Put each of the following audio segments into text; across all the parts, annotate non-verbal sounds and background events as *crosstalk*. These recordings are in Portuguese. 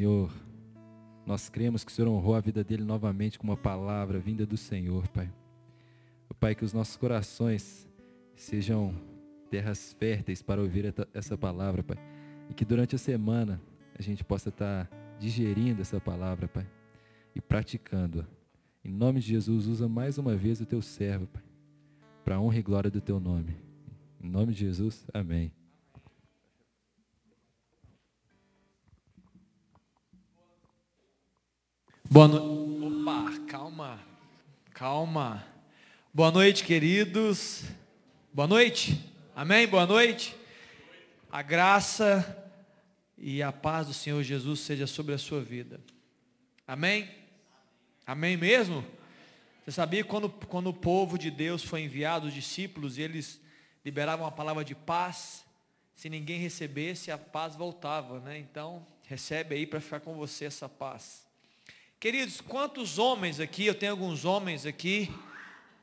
Senhor. Nós cremos que o Senhor honrou a vida dele novamente com uma palavra vinda do Senhor, Pai. Pai, que os nossos corações sejam terras férteis para ouvir essa palavra, Pai. E que durante a semana a gente possa estar digerindo essa palavra, Pai, e praticando-a. Em nome de Jesus, usa mais uma vez o teu servo, Pai, para a honra e glória do teu nome. Em nome de Jesus, amém. Boa noite. Opa, calma, calma. Boa noite, queridos. Boa noite. Amém? Boa noite. A graça e a paz do Senhor Jesus seja sobre a sua vida. Amém? Amém mesmo? Você sabia quando, quando o povo de Deus foi enviado, os discípulos, e eles liberavam a palavra de paz, se ninguém recebesse, a paz voltava, né? Então, recebe aí para ficar com você essa paz. Queridos, quantos homens aqui, eu tenho alguns homens aqui,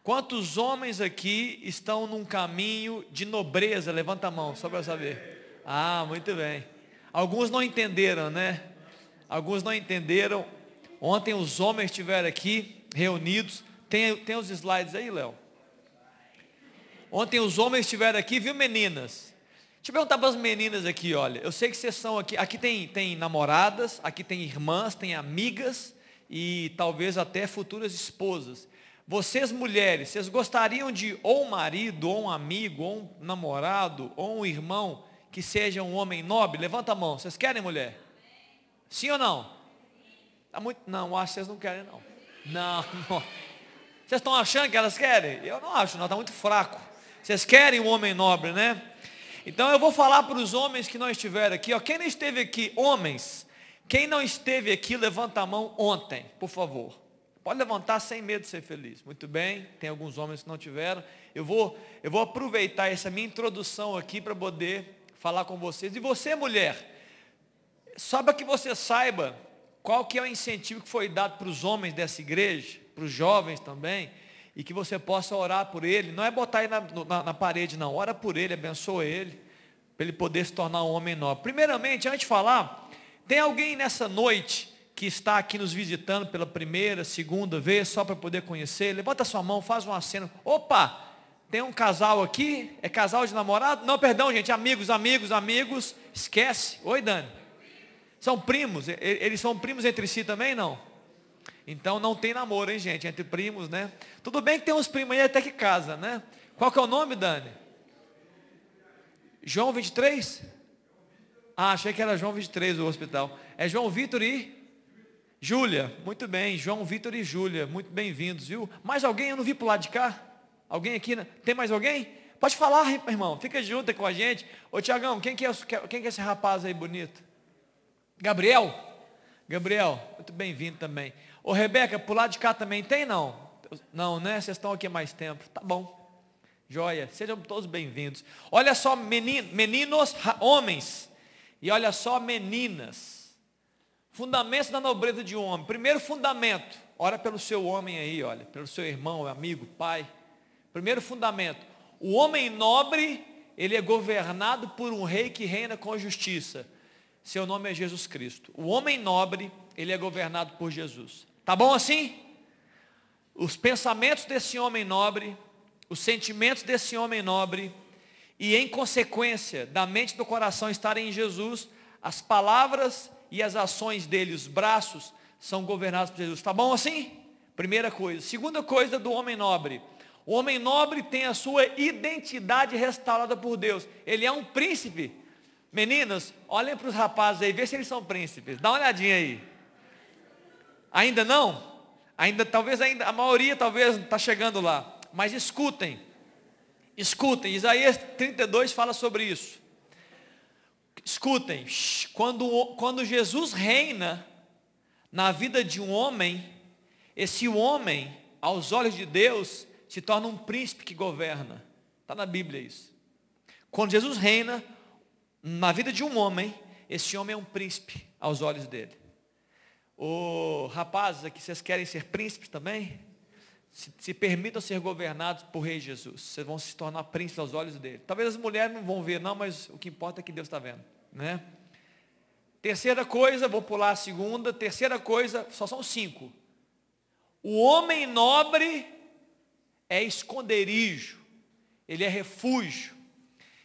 quantos homens aqui estão num caminho de nobreza? Levanta a mão, só para saber. Ah, muito bem. Alguns não entenderam, né? Alguns não entenderam. Ontem os homens estiveram aqui reunidos. Tem, tem os slides aí, Léo? Ontem os homens estiveram aqui, viu meninas? Deixa eu perguntar para as meninas aqui, olha. Eu sei que vocês são aqui. Aqui tem, tem namoradas, aqui tem irmãs, tem amigas e talvez até futuras esposas. Vocês mulheres, vocês gostariam de ou um marido, ou um amigo, ou um namorado, ou um irmão que seja um homem nobre? Levanta a mão. Vocês querem mulher? Sim ou não? Tá muito, não, acho que vocês não querem não. Não, *laughs* não. Vocês estão achando que elas querem? Eu não acho, não, está muito fraco. Vocês querem um homem nobre, né? Então eu vou falar para os homens que não estiveram aqui, ó. Quem não esteve aqui, homens, quem não esteve aqui, levanta a mão ontem, por favor. Pode levantar sem medo de ser feliz. Muito bem, tem alguns homens que não tiveram. Eu vou, eu vou aproveitar essa minha introdução aqui para poder falar com vocês. E você, mulher, só para que você saiba qual que é o incentivo que foi dado para os homens dessa igreja, para os jovens também, e que você possa orar por ele. Não é botar ele na, na, na parede, não. Ora por ele, abençoa ele, para ele poder se tornar um homem nobre. Primeiramente, antes de falar, tem alguém nessa noite que está aqui nos visitando pela primeira, segunda vez, só para poder conhecer? Levanta sua mão, faz um aceno. Opa! Tem um casal aqui? É casal de namorado? Não, perdão, gente. Amigos, amigos, amigos. Esquece. Oi, Dani. São primos. Eles são primos entre si também, não? Então não tem namoro, hein, gente? Entre primos, né? Tudo bem que tem uns primos aí até que casa, né? Qual que é o nome, Dani? João 23? Ah, achei que era João 23 o hospital. É João Vitor e Júlia. Muito bem, João Vitor e Júlia. Muito bem-vindos, viu? Mais alguém? Eu não vi para o lado de cá. Alguém aqui? Né? Tem mais alguém? Pode falar, irmão. Fica junto com a gente. Ô Tiagão, quem, que é, quem que é esse rapaz aí bonito? Gabriel? Gabriel, muito bem-vindo também. Ô Rebeca, para o lado de cá também tem não? Não, né? Vocês estão aqui mais tempo. Tá bom. Joia. Sejam todos bem-vindos. Olha só, meninos, homens. E olha só, meninas. Fundamentos da nobreza de um homem. Primeiro fundamento. Ora pelo seu homem aí, olha. Pelo seu irmão, amigo, pai. Primeiro fundamento. O homem nobre, ele é governado por um rei que reina com justiça. Seu nome é Jesus Cristo. O homem nobre, ele é governado por Jesus. Tá bom assim? Os pensamentos desse homem nobre, os sentimentos desse homem nobre, e em consequência da mente do coração estarem em Jesus, as palavras e as ações dele, os braços, são governados por Jesus. Tá bom assim? Primeira coisa. Segunda coisa do homem nobre. O homem nobre tem a sua identidade restaurada por Deus. Ele é um príncipe. Meninas, olhem para os rapazes aí, vê se eles são príncipes. Dá uma olhadinha aí. Ainda não? Ainda, talvez ainda, a maioria talvez está chegando lá. Mas escutem. Escutem, Isaías 32 fala sobre isso. Escutem, quando, quando Jesus reina na vida de um homem, esse homem, aos olhos de Deus, se torna um príncipe que governa. Está na Bíblia isso. Quando Jesus reina na vida de um homem, esse homem é um príncipe aos olhos dele. Ô rapazes aqui, vocês querem ser príncipes também? Se, se, permitam ser governados por Rei Jesus. Vocês vão se tornar príncipes aos olhos dele. Talvez as mulheres não vão ver, não, mas o que importa é que Deus está vendo. Né? Terceira coisa, vou pular a segunda. Terceira coisa, só são cinco. O homem nobre é esconderijo, ele é refúgio,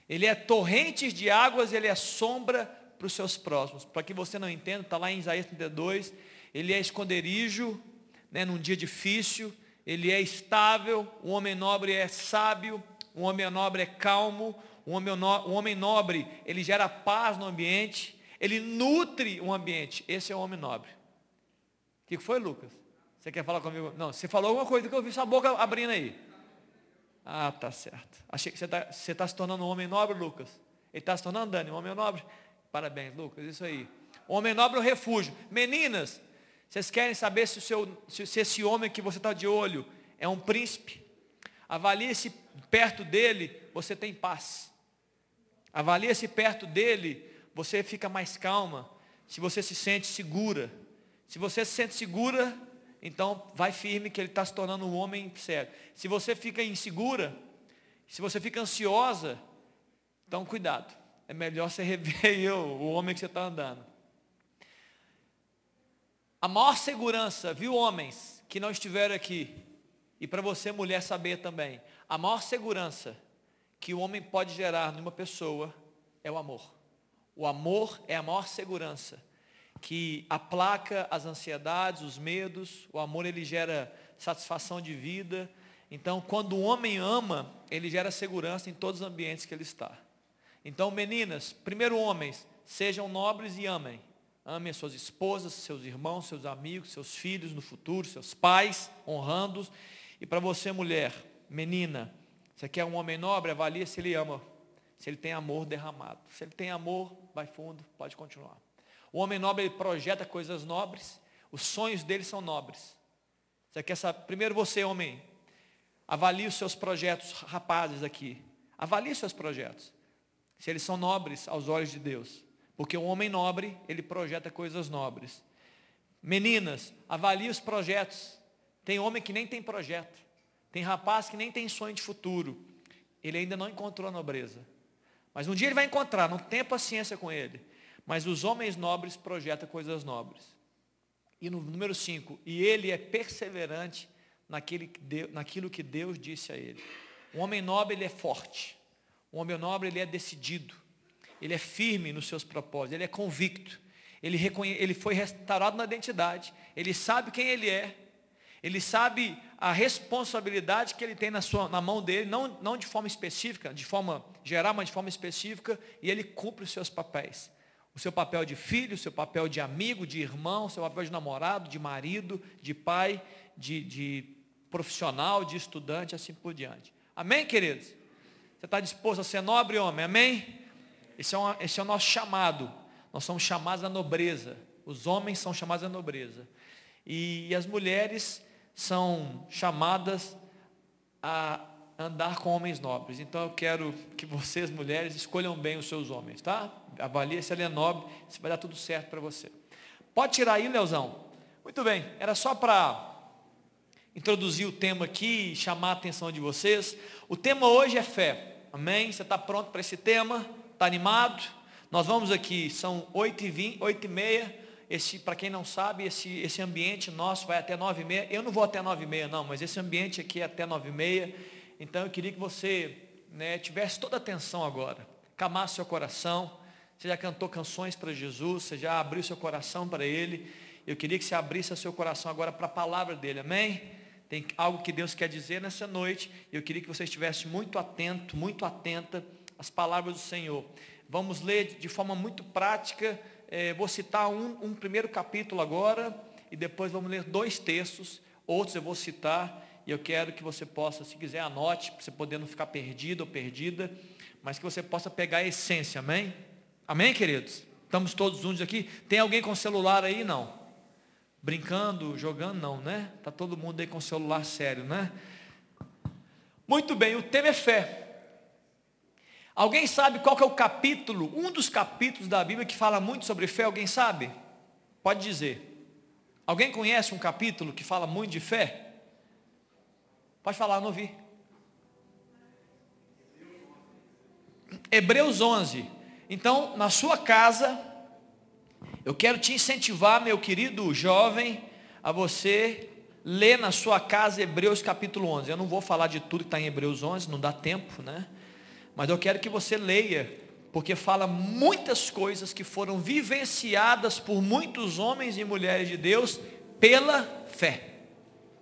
ele é torrentes de águas, ele é sombra para os seus próximos. Para que você não entenda, está lá em Isaías 32, ele é esconderijo, né, num dia difícil, ele é estável, o homem nobre é sábio, o homem nobre é calmo, o homem, no, o homem nobre, ele gera paz no ambiente, ele nutre o ambiente. Esse é o homem nobre. O que foi, Lucas? Você quer falar comigo? Não, você falou alguma coisa que eu vi sua boca abrindo aí. Ah, tá certo. Achei que você está tá se tornando um homem nobre, Lucas. Ele está se tornando, Dani, um homem nobre. Parabéns, Lucas, isso aí. Homem nobre é um refúgio. Meninas, vocês querem saber se, seu, se esse homem que você está de olho é um príncipe? Avalie-se perto dele, você tem paz. Avalie-se perto dele, você fica mais calma, se você se sente segura. Se você se sente segura, então vai firme que ele está se tornando um homem sério. Se você fica insegura, se você fica ansiosa, então cuidado. É melhor você *laughs* rever o homem que você está andando. A maior segurança, viu homens que não estiveram aqui, e para você mulher saber também, a maior segurança que o homem pode gerar numa pessoa é o amor. O amor é a maior segurança que aplaca as ansiedades, os medos. O amor ele gera satisfação de vida. Então, quando o homem ama, ele gera segurança em todos os ambientes que ele está. Então, meninas, primeiro homens, sejam nobres e amem. Amem suas esposas, seus irmãos, seus amigos, seus filhos no futuro, seus pais, honrando-os. E para você, mulher, menina, você quer um homem nobre, avalie se ele ama se ele tem amor derramado. Se ele tem amor, vai fundo, pode continuar. O homem nobre, ele projeta coisas nobres, os sonhos dele são nobres. Você quer saber? Primeiro você, homem, avalie os seus projetos, rapazes aqui. Avalie os seus projetos. Se eles são nobres aos olhos de Deus. Porque um homem nobre, ele projeta coisas nobres. Meninas, avalie os projetos. Tem homem que nem tem projeto. Tem rapaz que nem tem sonho de futuro. Ele ainda não encontrou a nobreza. Mas um dia ele vai encontrar, não tenha paciência com ele. Mas os homens nobres projetam coisas nobres. E no número 5, e ele é perseverante naquele, naquilo que Deus disse a ele. Um homem nobre, ele é forte. Um homem nobre, ele é decidido. Ele é firme nos seus propósitos, ele é convicto. Ele, reconhe... ele foi restaurado na identidade. Ele sabe quem ele é. Ele sabe a responsabilidade que ele tem na, sua, na mão dele, não, não de forma específica, de forma geral, mas de forma específica, e ele cumpre os seus papéis. O seu papel de filho, o seu papel de amigo, de irmão, o seu papel de namorado, de marido, de pai, de, de profissional, de estudante, assim por diante. Amém, queridos? Você está disposto a ser nobre, homem? Amém? Esse é, uma, esse é o nosso chamado. Nós somos chamados à nobreza. Os homens são chamados à nobreza. E, e as mulheres são chamadas a andar com homens nobres. Então eu quero que vocês, mulheres, escolham bem os seus homens, tá? Avalie se ele é nobre, se vai dar tudo certo para você. Pode tirar aí, Leozão? Muito bem, era só para introduzir o tema aqui chamar a atenção de vocês. O tema hoje é fé. Amém? Você está pronto para esse tema? Está animado? Nós vamos aqui, são 8 e 20, 8 e meia. Esse, para quem não sabe, esse, esse ambiente nosso vai até nove e meia. Eu não vou até nove e meia, não, mas esse ambiente aqui é até nove e meia. Então eu queria que você né, tivesse toda a atenção agora. Camasse seu coração. Você já cantou canções para Jesus, você já abriu seu coração para Ele. Eu queria que você abrisse seu coração agora para a palavra dele, amém? Tem algo que Deus quer dizer nessa noite. Eu queria que você estivesse muito atento, muito atenta às palavras do Senhor. Vamos ler de forma muito prática é, vou citar um, um primeiro capítulo agora, e depois vamos ler dois textos, outros eu vou citar, e eu quero que você possa, se quiser, anote, para você poder não ficar perdido ou perdida, mas que você possa pegar a essência, amém? Amém, queridos? Estamos todos juntos aqui? Tem alguém com celular aí? Não. Brincando, jogando, não, né? Está todo mundo aí com celular sério, né? Muito bem, o tema é fé. Alguém sabe qual é o capítulo, um dos capítulos da Bíblia que fala muito sobre fé? Alguém sabe? Pode dizer. Alguém conhece um capítulo que fala muito de fé? Pode falar, não ouvi. Hebreus 11. Então, na sua casa, Eu quero te incentivar, meu querido jovem, a você ler na sua casa Hebreus capítulo 11. Eu não vou falar de tudo que está em Hebreus 11, não dá tempo, né? Mas eu quero que você leia, porque fala muitas coisas que foram vivenciadas por muitos homens e mulheres de Deus pela fé.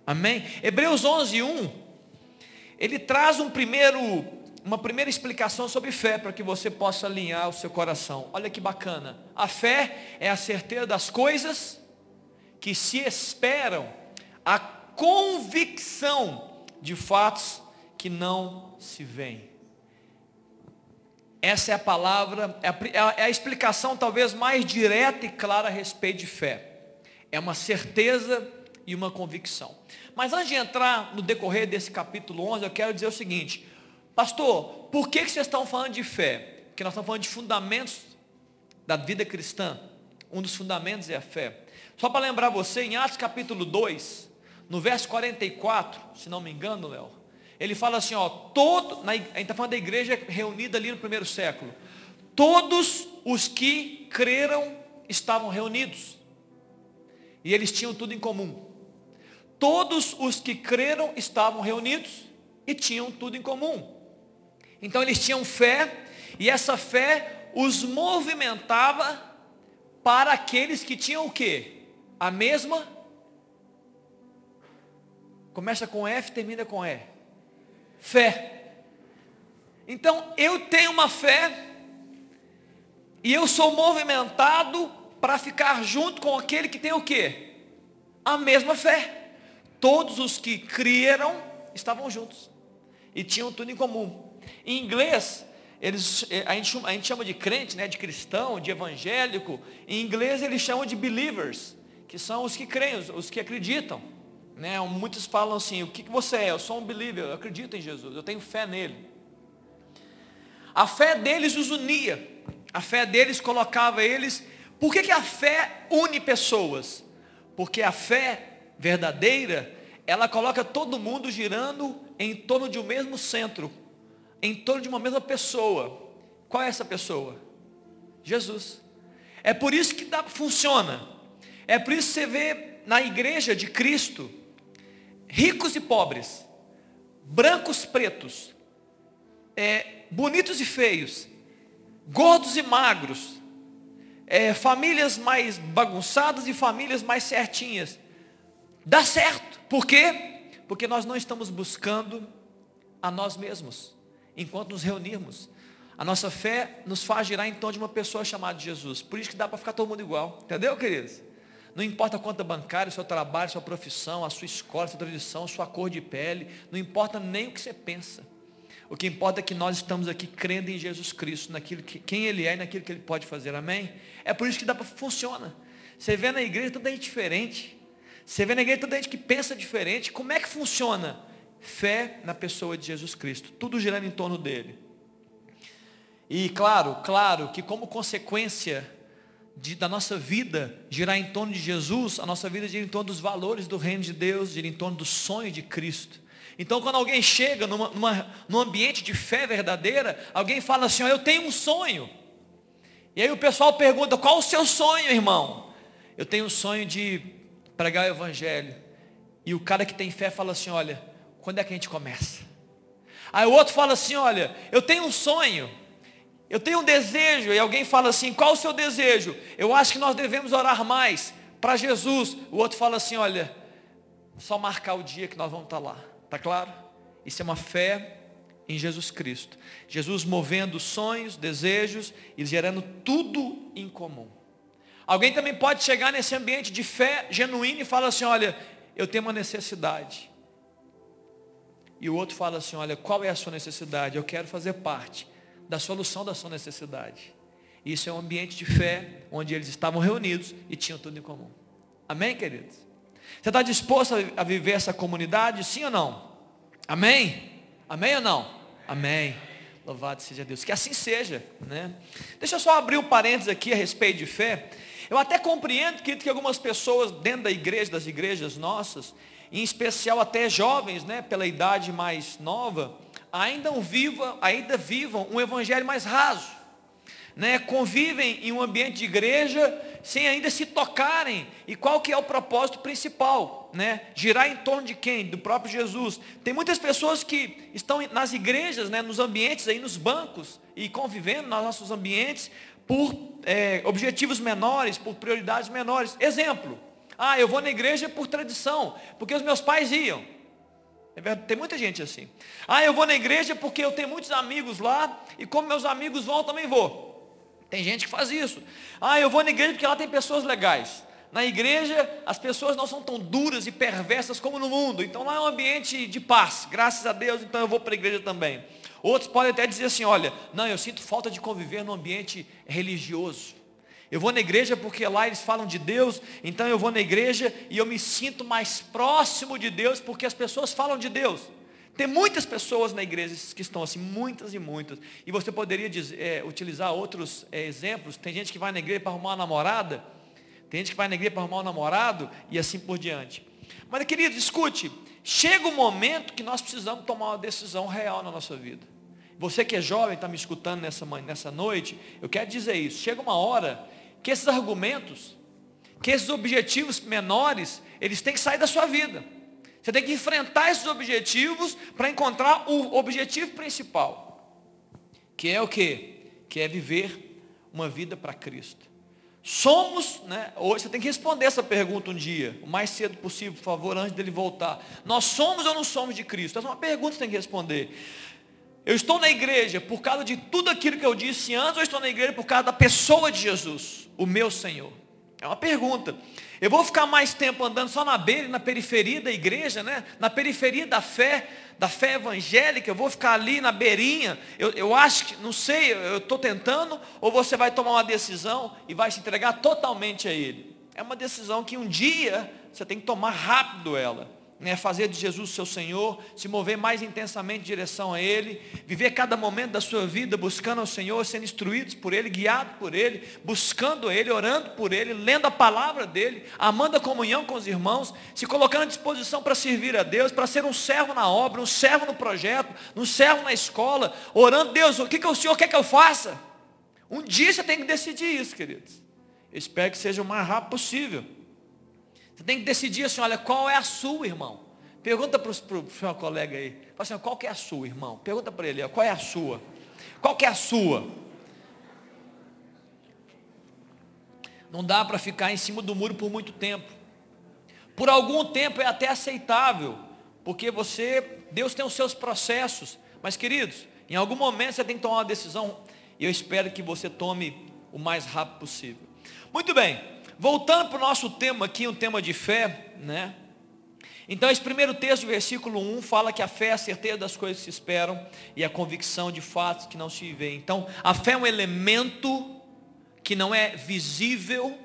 Amém? Hebreus 11, 1, ele traz um primeiro, uma primeira explicação sobre fé, para que você possa alinhar o seu coração. Olha que bacana. A fé é a certeza das coisas que se esperam, a convicção de fatos que não se veem. Essa é a palavra, é a, é a explicação talvez mais direta e clara a respeito de fé. É uma certeza e uma convicção. Mas antes de entrar no decorrer desse capítulo 11, eu quero dizer o seguinte, pastor, por que, que vocês estão falando de fé? Porque nós estamos falando de fundamentos da vida cristã. Um dos fundamentos é a fé. Só para lembrar você, em Atos capítulo 2, no verso 44, se não me engano, Léo, ele fala assim, ó, todo, na, a gente está falando da igreja reunida ali no primeiro século, todos os que creram estavam reunidos, e eles tinham tudo em comum. Todos os que creram estavam reunidos e tinham tudo em comum. Então eles tinham fé, e essa fé os movimentava para aqueles que tinham o quê? A mesma Começa com F, termina com E. Fé. Então eu tenho uma fé e eu sou movimentado para ficar junto com aquele que tem o quê? A mesma fé. Todos os que creram estavam juntos e tinham tudo em comum. Em inglês, eles, eh, a, gente, a gente chama de crente, né, de cristão, de evangélico. Em inglês eles chamam de believers, que são os que creem, os, os que acreditam. Né? Muitos falam assim, o que, você é? Eu sou um believer, eu acredito em Jesus, eu tenho fé nele. A fé deles os unia, a fé deles colocava eles. Por que, que a fé une pessoas? Porque a fé verdadeira, ela coloca todo mundo girando em torno de um mesmo centro, em torno de uma mesma pessoa. Qual é essa pessoa? Jesus. É por isso que dá, funciona. É por isso que você vê na igreja de Cristo, ricos e pobres, brancos, pretos, é, bonitos e feios, gordos e magros, é, famílias mais bagunçadas e famílias mais certinhas. Dá certo. Por quê? Porque nós não estamos buscando a nós mesmos enquanto nos reunirmos. A nossa fé nos faz girar em torno de uma pessoa chamada Jesus. Por isso que dá para ficar todo mundo igual. Entendeu, queridos? Não importa a conta bancária, o seu trabalho, a sua profissão, a sua escola, a sua tradição, a sua cor de pele. Não importa nem o que você pensa. O que importa é que nós estamos aqui crendo em Jesus Cristo, naquilo que, quem Ele é e naquilo que Ele pode fazer. Amém? É por isso que dá para funciona. Você vê na igreja toda gente diferente. Você vê na igreja toda gente que pensa diferente. Como é que funciona? Fé na pessoa de Jesus Cristo, tudo girando em torno dele. E claro, claro que como consequência de, da nossa vida girar em torno de Jesus, a nossa vida gira em torno dos valores do reino de Deus, gira em torno do sonho de Cristo. Então quando alguém chega numa, numa, num ambiente de fé verdadeira, alguém fala assim, ó, eu tenho um sonho. E aí o pessoal pergunta, qual o seu sonho, irmão? Eu tenho o sonho de pregar o evangelho. E o cara que tem fé fala assim, olha, quando é que a gente começa? Aí o outro fala assim, olha, eu tenho um sonho, eu tenho um desejo, e alguém fala assim, qual o seu desejo? Eu acho que nós devemos orar mais para Jesus. O outro fala assim, olha, só marcar o dia que nós vamos estar lá. Está claro? Isso é uma fé em Jesus Cristo. Jesus movendo sonhos, desejos e gerando tudo em comum. Alguém também pode chegar nesse ambiente de fé genuína e falar assim, olha, eu tenho uma necessidade. E o outro fala assim: olha, qual é a sua necessidade? Eu quero fazer parte da solução da sua necessidade. Isso é um ambiente de fé, onde eles estavam reunidos e tinham tudo em comum. Amém, queridos? Você está disposto a viver essa comunidade, sim ou não? Amém? Amém ou não? Amém. Louvado seja Deus. Que assim seja. Né? Deixa eu só abrir um parênteses aqui a respeito de fé. Eu até compreendo que, que algumas pessoas dentro da igreja, das igrejas nossas, em especial até jovens, né, pela idade mais nova, ainda vivam, ainda vivam um evangelho mais raso. né, convivem em um ambiente de igreja sem ainda se tocarem. E qual que é o propósito principal? Né? Girar em torno de quem? Do próprio Jesus. Tem muitas pessoas que estão nas igrejas, né, nos ambientes, aí, nos bancos, e convivendo nos nossos ambientes por é, objetivos menores, por prioridades menores. Exemplo, ah, eu vou na igreja por tradição, porque os meus pais iam. É tem muita gente assim. Ah, eu vou na igreja porque eu tenho muitos amigos lá, e como meus amigos vão, eu também vou. Tem gente que faz isso. Ah, eu vou na igreja porque lá tem pessoas legais. Na igreja, as pessoas não são tão duras e perversas como no mundo. Então lá é um ambiente de paz. Graças a Deus, então eu vou para a igreja também. Outros podem até dizer assim, olha, não, eu sinto falta de conviver num ambiente religioso. Eu vou na igreja porque lá eles falam de Deus, então eu vou na igreja e eu me sinto mais próximo de Deus porque as pessoas falam de Deus. Tem muitas pessoas na igreja que estão assim, muitas e muitas. E você poderia dizer, é, utilizar outros é, exemplos. Tem gente que vai na igreja para arrumar uma namorada. Tem gente que vai na igreja para arrumar um namorado e assim por diante. Mas, querido, escute. Chega um momento que nós precisamos tomar uma decisão real na nossa vida. Você que é jovem, está me escutando nessa, nessa noite, eu quero dizer isso. Chega uma hora que esses argumentos, que esses objetivos menores, eles têm que sair da sua vida. Você tem que enfrentar esses objetivos para encontrar o objetivo principal. Que é o quê? Que é viver uma vida para Cristo. Somos, né? Hoje você tem que responder essa pergunta um dia, o mais cedo possível, por favor, antes dele voltar. Nós somos ou não somos de Cristo? Essa é uma pergunta que você tem que responder. Eu estou na igreja por causa de tudo aquilo que eu disse antes, ou estou na igreja por causa da pessoa de Jesus, o meu Senhor? É uma pergunta. Eu vou ficar mais tempo andando só na beira, na periferia da igreja, né? na periferia da fé, da fé evangélica, eu vou ficar ali na beirinha. Eu, eu acho que, não sei, eu estou tentando, ou você vai tomar uma decisão e vai se entregar totalmente a Ele. É uma decisão que um dia você tem que tomar rápido ela né, fazer de Jesus seu Senhor, se mover mais intensamente em direção a Ele, viver cada momento da sua vida buscando ao Senhor, sendo instruídos por Ele, guiados por Ele, buscando Ele, orando por Ele, lendo a palavra dEle, amando a comunhão com os irmãos, se colocando à disposição para servir a Deus, para ser um servo na obra, um servo no projeto, um servo na escola, orando, Deus, o que, que o Senhor quer que eu faça? Um dia você tem que decidir isso, queridos. Espero que seja o mais rápido possível. Você tem que decidir assim, olha, qual é a sua, irmão? Pergunta para o seu colega aí. Fala assim, qual que é a sua, irmão? Pergunta para ele, qual é a sua? Qual que é a sua? Não dá para ficar em cima do muro por muito tempo. Por algum tempo é até aceitável, porque você, Deus tem os seus processos. Mas queridos, em algum momento você tem que tomar uma decisão, e eu espero que você tome o mais rápido possível. Muito bem. Voltando para o nosso tema aqui, um tema de fé, né? Então esse primeiro texto, versículo 1, fala que a fé é a certeza das coisas que se esperam e a convicção de fatos que não se vê. Então, a fé é um elemento que não é visível,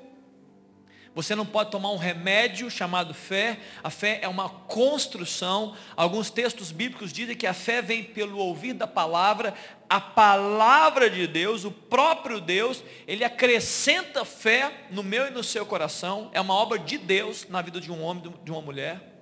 você não pode tomar um remédio chamado fé. A fé é uma construção. Alguns textos bíblicos dizem que a fé vem pelo ouvir da palavra. A palavra de Deus, o próprio Deus, ele acrescenta fé no meu e no seu coração. É uma obra de Deus na vida de um homem, de uma mulher.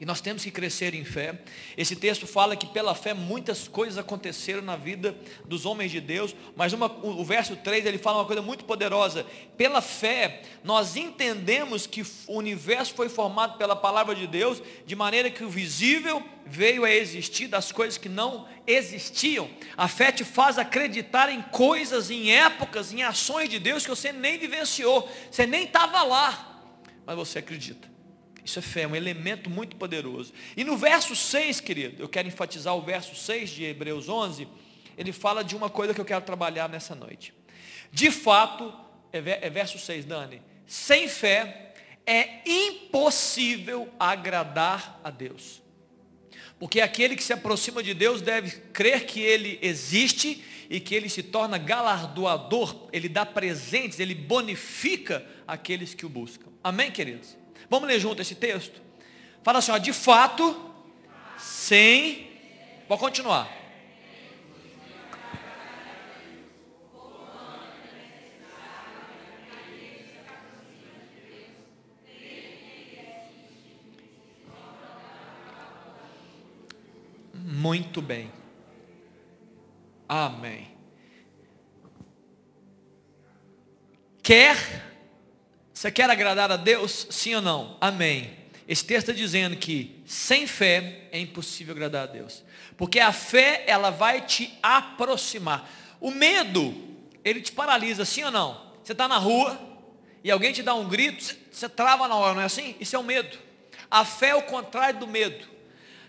E nós temos que crescer em fé. Esse texto fala que pela fé muitas coisas aconteceram na vida dos homens de Deus, mas uma, o verso 3 ele fala uma coisa muito poderosa. Pela fé, nós entendemos que o universo foi formado pela palavra de Deus, de maneira que o visível veio a existir das coisas que não existiam. A fé te faz acreditar em coisas, em épocas, em ações de Deus que você nem vivenciou, você nem estava lá, mas você acredita. Isso é fé, é um elemento muito poderoso. E no verso 6, querido, eu quero enfatizar o verso 6 de Hebreus 11, ele fala de uma coisa que eu quero trabalhar nessa noite. De fato, é, é verso 6, Dani, sem fé é impossível agradar a Deus. Porque aquele que se aproxima de Deus deve crer que Ele existe e que Ele se torna galardoador, Ele dá presentes, Ele bonifica aqueles que o buscam. Amém, queridos? Vamos ler junto esse texto? Fala assim, ó, de fato, sem. Vou continuar. Muito bem. Amém. quer, você quer agradar a Deus? Sim ou não? Amém. Esse texto está dizendo que sem fé é impossível agradar a Deus. Porque a fé, ela vai te aproximar. O medo, ele te paralisa, sim ou não? Você está na rua e alguém te dá um grito, você trava na hora, não é assim? Isso é o medo. A fé é o contrário do medo.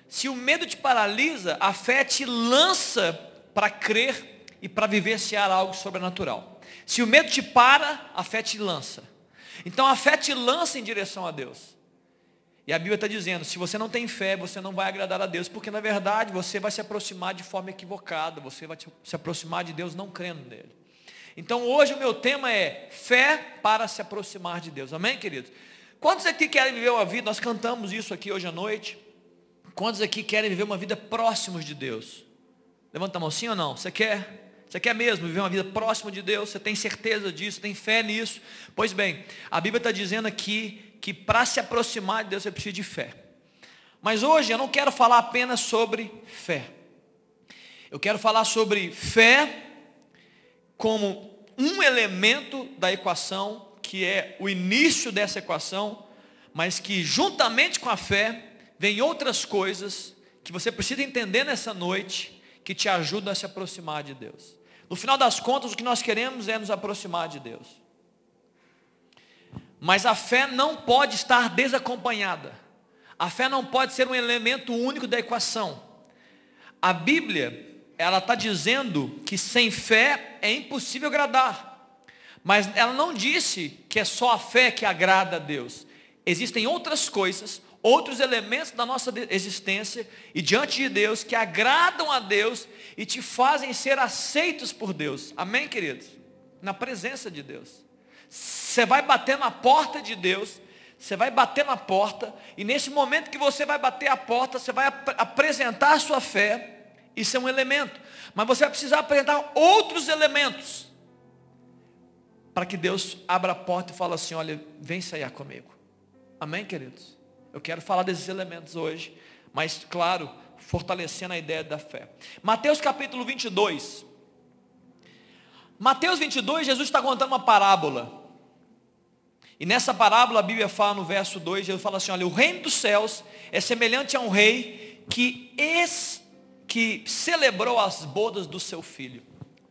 Se o medo te paralisa, a fé te lança para crer e para vivenciar algo sobrenatural. Se o medo te para, a fé te lança. Então a fé te lança em direção a Deus. E a Bíblia está dizendo, se você não tem fé, você não vai agradar a Deus, porque na verdade você vai se aproximar de forma equivocada, você vai se aproximar de Deus não crendo nele. Então hoje o meu tema é fé para se aproximar de Deus. Amém, queridos? Quantos aqui querem viver uma vida? Nós cantamos isso aqui hoje à noite. Quantos aqui querem viver uma vida próximos de Deus? Levanta a mão sim ou não? Você quer? Você quer mesmo viver uma vida próxima de Deus? Você tem certeza disso? Tem fé nisso? Pois bem, a Bíblia está dizendo aqui que para se aproximar de Deus você precisa de fé. Mas hoje eu não quero falar apenas sobre fé. Eu quero falar sobre fé como um elemento da equação, que é o início dessa equação, mas que juntamente com a fé vem outras coisas que você precisa entender nessa noite que te ajudam a se aproximar de Deus. No final das contas, o que nós queremos é nos aproximar de Deus. Mas a fé não pode estar desacompanhada. A fé não pode ser um elemento único da equação. A Bíblia, ela está dizendo que sem fé é impossível agradar. Mas ela não disse que é só a fé que agrada a Deus. Existem outras coisas, outros elementos da nossa existência e diante de Deus que agradam a Deus e te fazem ser aceitos por Deus. Amém, queridos? Na presença de Deus. Você vai bater na porta de Deus, você vai bater na porta, e nesse momento que você vai bater a porta, você vai ap apresentar a sua fé, isso é um elemento, mas você vai precisar apresentar outros elementos, para que Deus abra a porta e fale assim, olha, vem sair comigo. Amém, queridos? Eu quero falar desses elementos hoje, mas claro, fortalecendo a ideia da fé. Mateus capítulo 22, Mateus 22, Jesus está contando uma parábola. E nessa parábola a Bíblia fala no verso 2, Jesus fala assim, olha, o reino dos céus é semelhante a um rei que, ex, que celebrou as bodas do seu filho.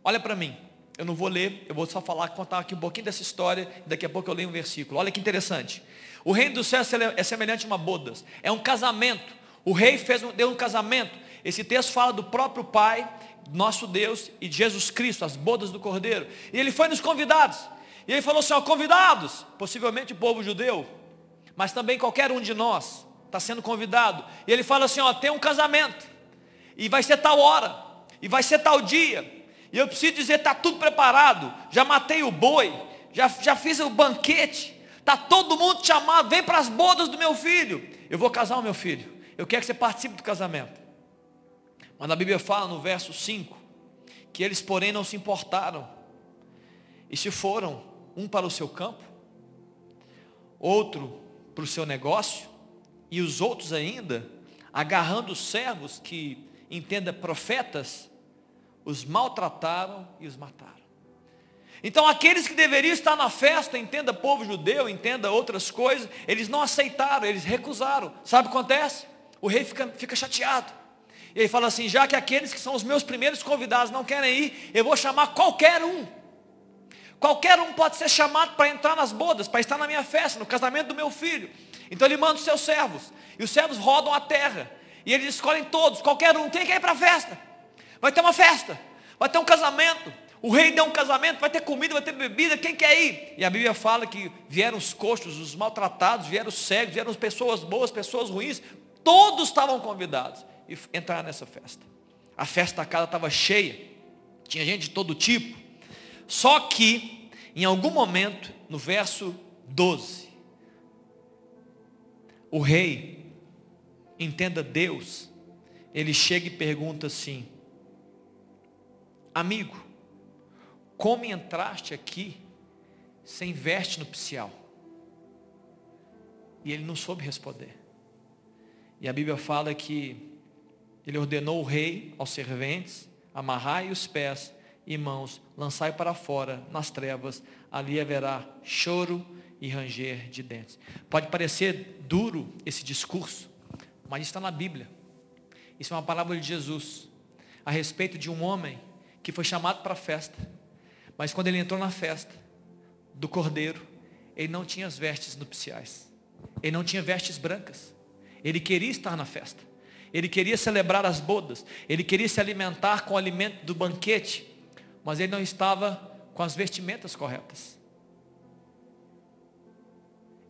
Olha para mim, eu não vou ler, eu vou só falar, contar aqui um pouquinho dessa história, daqui a pouco eu leio um versículo. Olha que interessante. O reino dos céus é semelhante a uma bodas, é um casamento. O rei fez, deu um casamento. Esse texto fala do próprio pai nosso Deus e de Jesus Cristo, as bodas do Cordeiro. E ele foi nos convidados. E ele falou assim, ó, convidados, possivelmente o povo judeu, mas também qualquer um de nós está sendo convidado. E ele fala assim, ó, tem um casamento. E vai ser tal hora. E vai ser tal dia. E eu preciso dizer, está tudo preparado. Já matei o boi. Já, já fiz o banquete. Está todo mundo chamado. Vem para as bodas do meu filho. Eu vou casar o meu filho. Eu quero que você participe do casamento. Mas a Bíblia fala no verso 5 que eles, porém, não se importaram. E se foram, um para o seu campo, outro para o seu negócio, e os outros ainda, agarrando os servos que entenda profetas, os maltrataram e os mataram. Então aqueles que deveriam estar na festa, entenda povo judeu, entenda outras coisas, eles não aceitaram, eles recusaram. Sabe o que acontece? O rei fica, fica chateado. E ele fala assim: já que aqueles que são os meus primeiros convidados não querem ir, eu vou chamar qualquer um. Qualquer um pode ser chamado para entrar nas bodas, para estar na minha festa, no casamento do meu filho. Então ele manda os seus servos. E os servos rodam a terra. E eles escolhem todos, qualquer um, tem que ir para a festa. Vai ter uma festa, vai ter um casamento. O rei deu um casamento, vai ter comida, vai ter bebida, quem quer ir? E a Bíblia fala que vieram os coxos, os maltratados, vieram os cegos, vieram pessoas boas, pessoas ruins, todos estavam convidados e entrar nessa festa. A festa da casa estava cheia, tinha gente de todo tipo. Só que, em algum momento, no verso 12, o rei, entenda Deus, ele chega e pergunta assim: Amigo, como entraste aqui sem veste nupcial? E ele não soube responder. E a Bíblia fala que ele ordenou o rei aos serventes, amarrai os pés irmãos, lançai para fora nas trevas, ali haverá choro e ranger de dentes. Pode parecer duro esse discurso, mas está na Bíblia. Isso é uma palavra de Jesus a respeito de um homem que foi chamado para a festa, mas quando ele entrou na festa do cordeiro, ele não tinha as vestes nupciais, ele não tinha vestes brancas, ele queria estar na festa, ele queria celebrar as bodas, ele queria se alimentar com o alimento do banquete, mas ele não estava com as vestimentas corretas.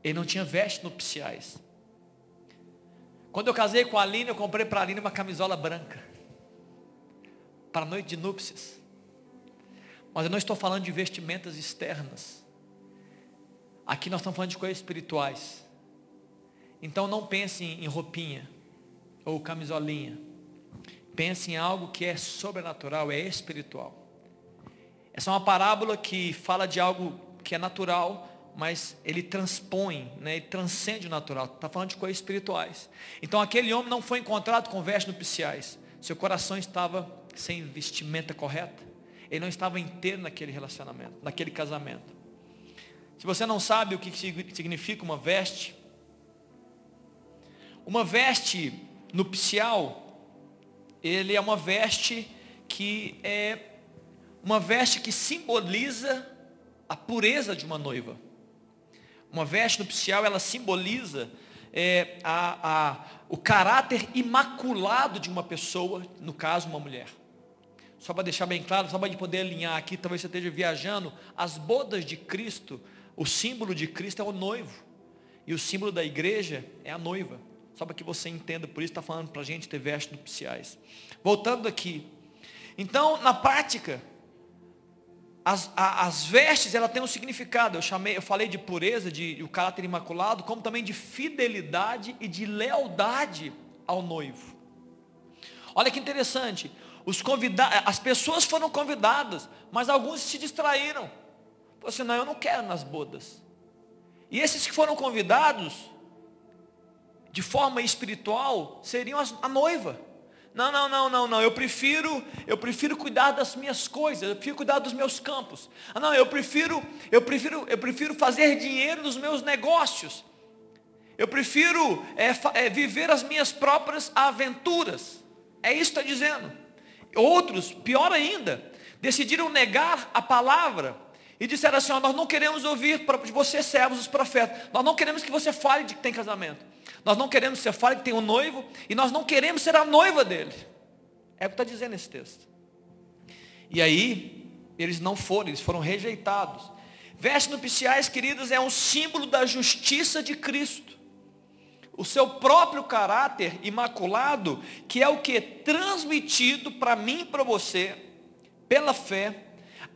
Ele não tinha vestes nupciais. Quando eu casei com a Aline, eu comprei para a Aline uma camisola branca. Para a noite de núpcias. Mas eu não estou falando de vestimentas externas. Aqui nós estamos falando de coisas espirituais. Então não pense em roupinha ou camisolinha. Pense em algo que é sobrenatural, é espiritual. Essa é uma parábola que fala de algo que é natural, mas ele transpõe, né, ele transcende o natural. Está falando de coisas espirituais. Então aquele homem não foi encontrado com vestes nupciais. Seu coração estava sem vestimenta correta. Ele não estava inteiro naquele relacionamento, naquele casamento. Se você não sabe o que significa uma veste, uma veste nupcial, ele é uma veste que é uma veste que simboliza a pureza de uma noiva. Uma veste nupcial, ela simboliza é, a, a, o caráter imaculado de uma pessoa, no caso, uma mulher. Só para deixar bem claro, só para poder alinhar aqui, talvez você esteja viajando, as bodas de Cristo, o símbolo de Cristo é o noivo. E o símbolo da igreja é a noiva. Só para que você entenda, por isso está falando para a gente ter vestes nupciais. Voltando aqui. Então, na prática, as, a, as vestes, ela tem um significado. Eu, chamei, eu falei de pureza, de, de o caráter imaculado, como também de fidelidade e de lealdade ao noivo. Olha que interessante. Os convida as pessoas foram convidadas, mas alguns se distraíram. Falaram assim, não, eu não quero nas bodas. E esses que foram convidados, de forma espiritual, seriam a noiva. Não, não, não, não, não. Eu prefiro, eu prefiro cuidar das minhas coisas, eu prefiro cuidar dos meus campos. Ah, não, eu prefiro, eu prefiro, eu prefiro fazer dinheiro nos meus negócios. Eu prefiro é, é, viver as minhas próprias aventuras. É isso que está dizendo. Outros, pior ainda, decidiram negar a palavra e disseram assim: ó, nós não queremos ouvir de você, servos, os profetas. Nós não queremos que você fale de que tem casamento. Nós não queremos que você fale que tem um noivo e nós não queremos ser a noiva dele. É o que está dizendo esse texto. E aí, eles não foram, eles foram rejeitados. Vestes nupciais, queridos, é um símbolo da justiça de Cristo. O seu próprio caráter imaculado, que é o que? Transmitido para mim e para você, pela fé,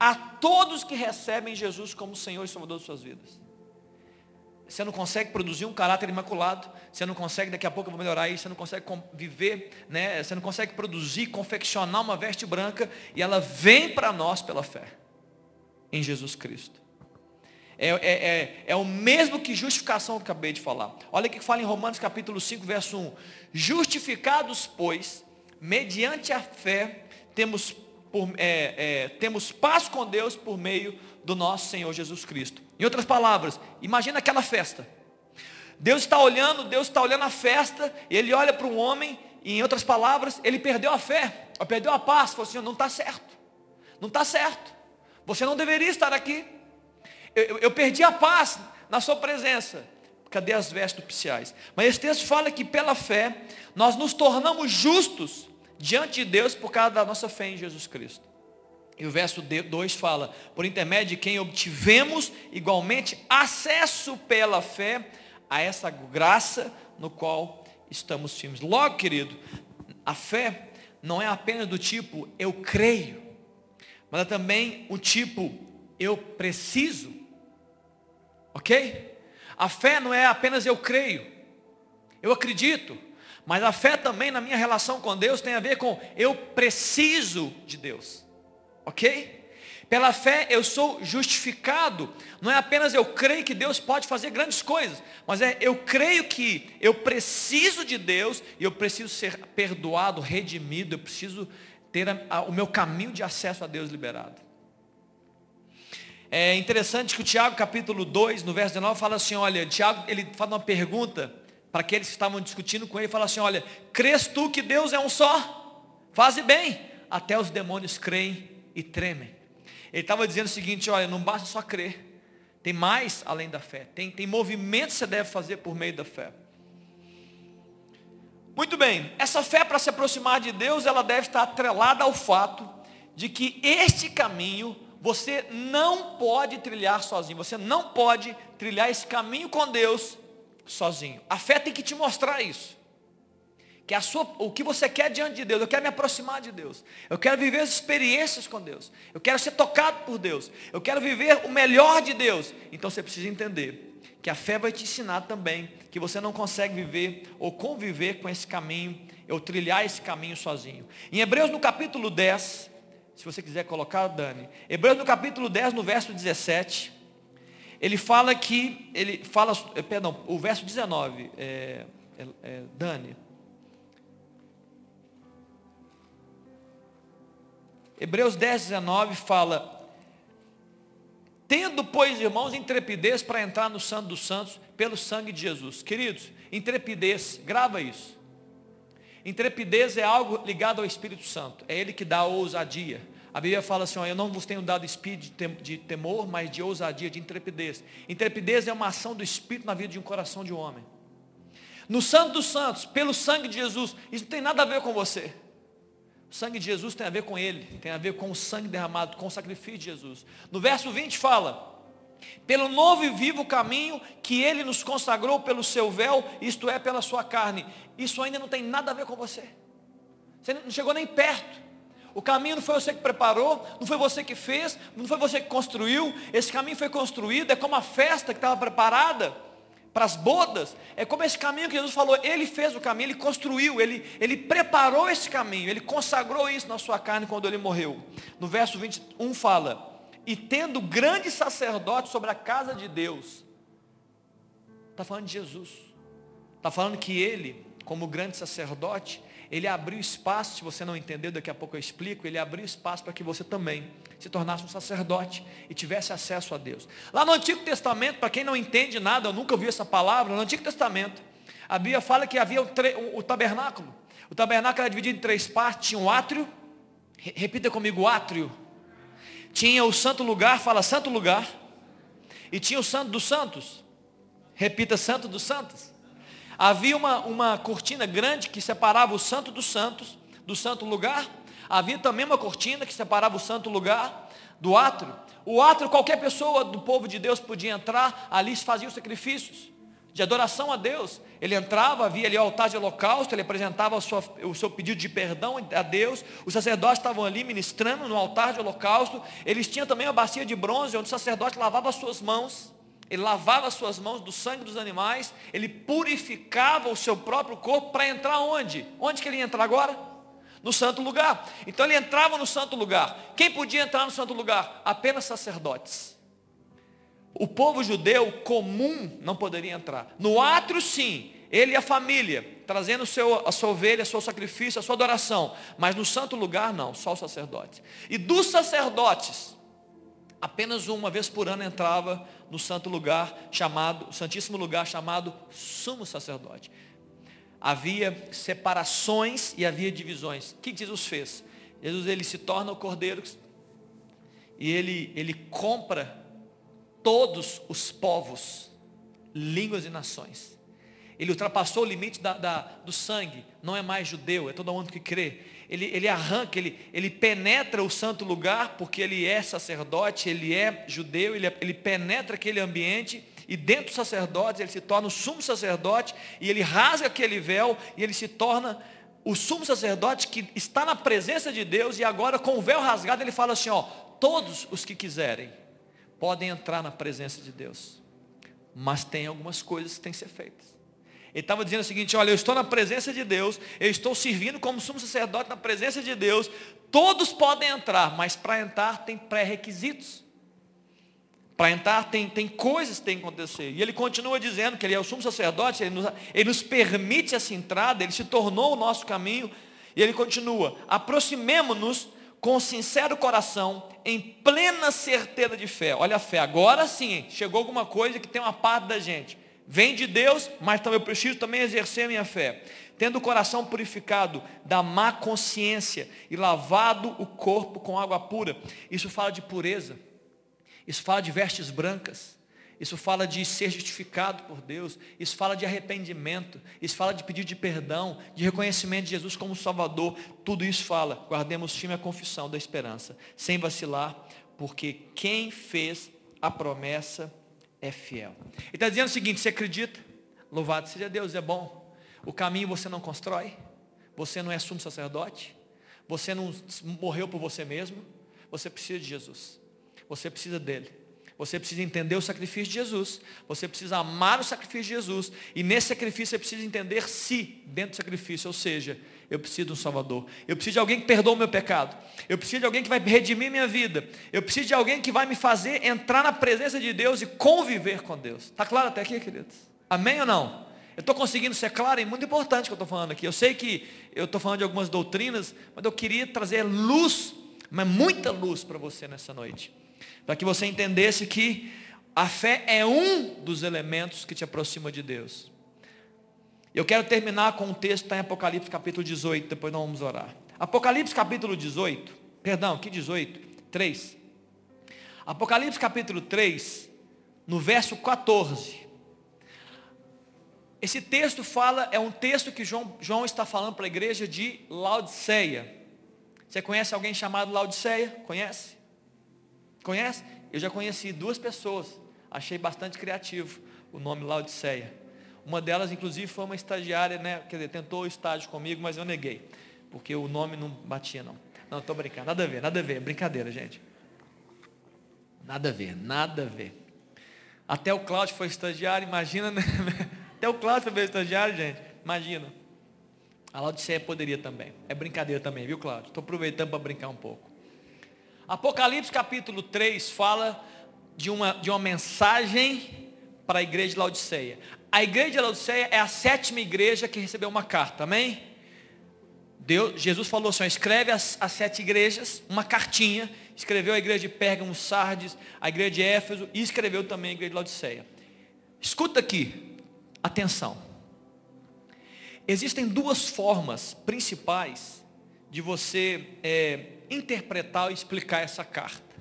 a todos que recebem Jesus como Senhor e Salvador de suas vidas. Você não consegue produzir um caráter imaculado, você não consegue, daqui a pouco eu vou melhorar isso, você não consegue viver, né? você não consegue produzir, confeccionar uma veste branca, e ela vem para nós pela fé, em Jesus Cristo. É, é, é, é, o mesmo que justificação que acabei de falar. Olha o que fala em Romanos capítulo 5, verso 1. Justificados, pois, mediante a fé, temos, por, é, é, temos paz com Deus por meio do nosso Senhor Jesus Cristo. Em outras palavras, imagina aquela festa. Deus está olhando, Deus está olhando a festa, ele olha para um homem, e em outras palavras, ele perdeu a fé, perdeu a paz, falou assim, não está certo, não está certo, você não deveria estar aqui, eu, eu, perdi a paz na sua presença, cadê as vestes nupciais? Mas esse texto fala que pela fé, nós nos tornamos justos diante de Deus por causa da nossa fé em Jesus Cristo. E o verso 2 fala: por intermédio de quem obtivemos igualmente acesso pela fé a essa graça no qual estamos firmes. Logo, querido, a fé não é apenas do tipo eu creio, mas é também o tipo eu preciso. Ok? A fé não é apenas eu creio, eu acredito, mas a fé também na minha relação com Deus tem a ver com eu preciso de Deus. Ok? Pela fé eu sou justificado. Não é apenas eu creio que Deus pode fazer grandes coisas, mas é eu creio que eu preciso de Deus e eu preciso ser perdoado, redimido, eu preciso ter a, a, o meu caminho de acesso a Deus liberado. É interessante que o Tiago capítulo 2, no verso 19, fala assim, olha, Tiago, ele faz uma pergunta para aqueles que estavam discutindo com ele, fala assim, olha, crês tu que Deus é um só? Faze bem, até os demônios creem e tremem. Ele estava dizendo o seguinte, olha, não basta só crer, tem mais além da fé, tem, tem movimentos que você deve fazer por meio da fé. Muito bem, essa fé para se aproximar de Deus, ela deve estar atrelada ao fato de que este caminho você não pode trilhar sozinho, você não pode trilhar esse caminho com Deus sozinho. A fé tem que te mostrar isso. Que a sua, o que você quer diante de Deus, eu quero me aproximar de Deus. Eu quero viver as experiências com Deus. Eu quero ser tocado por Deus. Eu quero viver o melhor de Deus. Então você precisa entender que a fé vai te ensinar também que você não consegue viver ou conviver com esse caminho, ou trilhar esse caminho sozinho. Em Hebreus no capítulo 10, se você quiser colocar, Dani. Hebreus no capítulo 10, no verso 17, ele fala que, ele fala, eh, perdão, o verso 19, é, é, é, Dani. Hebreus 10, 19 fala, Tendo, pois, irmãos, intrepidez para entrar no Santo dos Santos pelo sangue de Jesus. Queridos, intrepidez, grava isso. Intrepidez é algo ligado ao Espírito Santo. É Ele que dá a ousadia. A Bíblia fala assim, ó, eu não vos tenho dado espírito de temor, mas de ousadia, de intrepidez. Intrepidez é uma ação do Espírito na vida de um coração de um homem. No Santo dos Santos, pelo sangue de Jesus, isso não tem nada a ver com você. O sangue de Jesus tem a ver com ele, tem a ver com o sangue derramado, com o sacrifício de Jesus. No verso 20 fala, pelo novo e vivo caminho que ele nos consagrou pelo seu véu, isto é, pela sua carne. Isso ainda não tem nada a ver com você. Você não chegou nem perto. O caminho não foi você que preparou, não foi você que fez, não foi você que construiu. Esse caminho foi construído, é como a festa que estava preparada para as bodas, é como esse caminho que Jesus falou, ele fez o caminho, ele construiu, ele, ele preparou esse caminho, ele consagrou isso na sua carne quando ele morreu. No verso 21 fala, e tendo grande sacerdote sobre a casa de Deus, está falando de Jesus, está falando que ele, como grande sacerdote, ele abriu espaço, se você não entendeu, daqui a pouco eu explico, ele abriu espaço para que você também se tornasse um sacerdote e tivesse acesso a Deus. Lá no Antigo Testamento, para quem não entende nada, eu nunca ouvi essa palavra, no Antigo Testamento, a Bíblia fala que havia o, o, o tabernáculo. O tabernáculo era dividido em três partes, tinha um átrio, repita comigo, átrio. Tinha o santo lugar, fala santo lugar. E tinha o santo dos santos. Repita, santo dos santos. Havia uma, uma cortina grande que separava o santo dos santos, do santo lugar. Havia também uma cortina que separava o santo lugar do átrio. O átrio, qualquer pessoa do povo de Deus podia entrar, ali se faziam sacrifícios de adoração a Deus. Ele entrava, havia ali o altar de holocausto, ele apresentava o seu pedido de perdão a Deus. Os sacerdotes estavam ali ministrando no altar de holocausto. Eles tinham também uma bacia de bronze, onde o sacerdote lavava as suas mãos ele lavava as suas mãos do sangue dos animais, ele purificava o seu próprio corpo para entrar onde? Onde que ele ia entrar agora? No santo lugar. Então ele entrava no santo lugar. Quem podia entrar no santo lugar? Apenas sacerdotes. O povo judeu comum não poderia entrar. No átrio sim, ele e a família, trazendo seu, a sua ovelha, seu sacrifício, a sua adoração. Mas no santo lugar não, só os sacerdotes. E dos sacerdotes, apenas uma vez por ano entrava no santo lugar chamado, santíssimo lugar chamado sumo sacerdote. Havia separações e havia divisões. O que Jesus fez? Jesus ele se torna o cordeiro e ele, ele compra todos os povos, línguas e nações. Ele ultrapassou o limite da, da, do sangue, não é mais judeu, é todo mundo que crê ele, ele arranca, ele, ele penetra o santo lugar, porque ele é sacerdote, ele é judeu, ele, ele penetra aquele ambiente, e dentro do sacerdote ele se torna o sumo sacerdote, e ele rasga aquele véu, e ele se torna o sumo sacerdote que está na presença de Deus, e agora com o véu rasgado ele fala assim, ó, todos os que quiserem, podem entrar na presença de Deus, mas tem algumas coisas que têm que ser feitas. Ele estava dizendo o seguinte: olha, eu estou na presença de Deus, eu estou servindo como sumo sacerdote na presença de Deus, todos podem entrar, mas para entrar tem pré-requisitos. Para entrar tem, tem coisas que tem que acontecer. E ele continua dizendo que ele é o sumo sacerdote, ele nos, ele nos permite essa entrada, ele se tornou o nosso caminho. E ele continua: aproximemo-nos com sincero coração, em plena certeza de fé. Olha a fé, agora sim, chegou alguma coisa que tem uma parte da gente. Vem de Deus, mas também eu preciso também exercer minha fé. Tendo o coração purificado da má consciência e lavado o corpo com água pura. Isso fala de pureza. Isso fala de vestes brancas. Isso fala de ser justificado por Deus. Isso fala de arrependimento. Isso fala de pedido de perdão, de reconhecimento de Jesus como Salvador. Tudo isso fala. Guardemos firme a confissão da esperança, sem vacilar, porque quem fez a promessa é fiel. Ele está dizendo o seguinte: você acredita? Louvado seja Deus, é bom. O caminho você não constrói. Você não é sumo sacerdote. Você não morreu por você mesmo. Você precisa de Jesus. Você precisa dele. Você precisa entender o sacrifício de Jesus. Você precisa amar o sacrifício de Jesus. E nesse sacrifício você precisa entender se dentro do sacrifício. Ou seja, eu preciso de um Salvador. Eu preciso de alguém que perdoa o meu pecado. Eu preciso de alguém que vai redimir minha vida. Eu preciso de alguém que vai me fazer entrar na presença de Deus e conviver com Deus. Está claro até aqui, queridos? Amém ou não? Eu estou conseguindo ser claro e muito importante o que eu estou falando aqui. Eu sei que eu estou falando de algumas doutrinas, mas eu queria trazer luz, mas muita luz para você nessa noite para que você entendesse que a fé é um dos elementos que te aproxima de Deus. Eu quero terminar com um texto que está em Apocalipse capítulo 18, depois nós vamos orar. Apocalipse capítulo 18, perdão, que 18? 3. Apocalipse capítulo 3, no verso 14. Esse texto fala, é um texto que João, João está falando para a igreja de Laodiceia. Você conhece alguém chamado Laodiceia? Conhece? Conhece? Eu já conheci duas pessoas, achei bastante criativo o nome Laodiceia. Uma delas, inclusive, foi uma estagiária, né? Quer dizer, tentou o estágio comigo, mas eu neguei, porque o nome não batia, não. Não, estou brincando, nada a ver, nada a ver, brincadeira, gente. Nada a ver, nada a ver. Até o Cláudio foi estagiário, imagina, né? *laughs* Até o Cláudio foi estagiário, gente. Imagina. A Laodiceia poderia também. É brincadeira também, viu, Cláudio? Estou aproveitando para brincar um pouco. Apocalipse capítulo 3 fala de uma, de uma mensagem para a igreja de Laodiceia. A igreja de Laodiceia é a sétima igreja que recebeu uma carta, amém? Deus, Jesus falou assim, escreve as, as sete igrejas, uma cartinha, escreveu a igreja de Pérgamo, Sardes, a igreja de Éfeso e escreveu também a igreja de Laodiceia. Escuta aqui, atenção. Existem duas formas principais de você é, interpretar e explicar essa carta.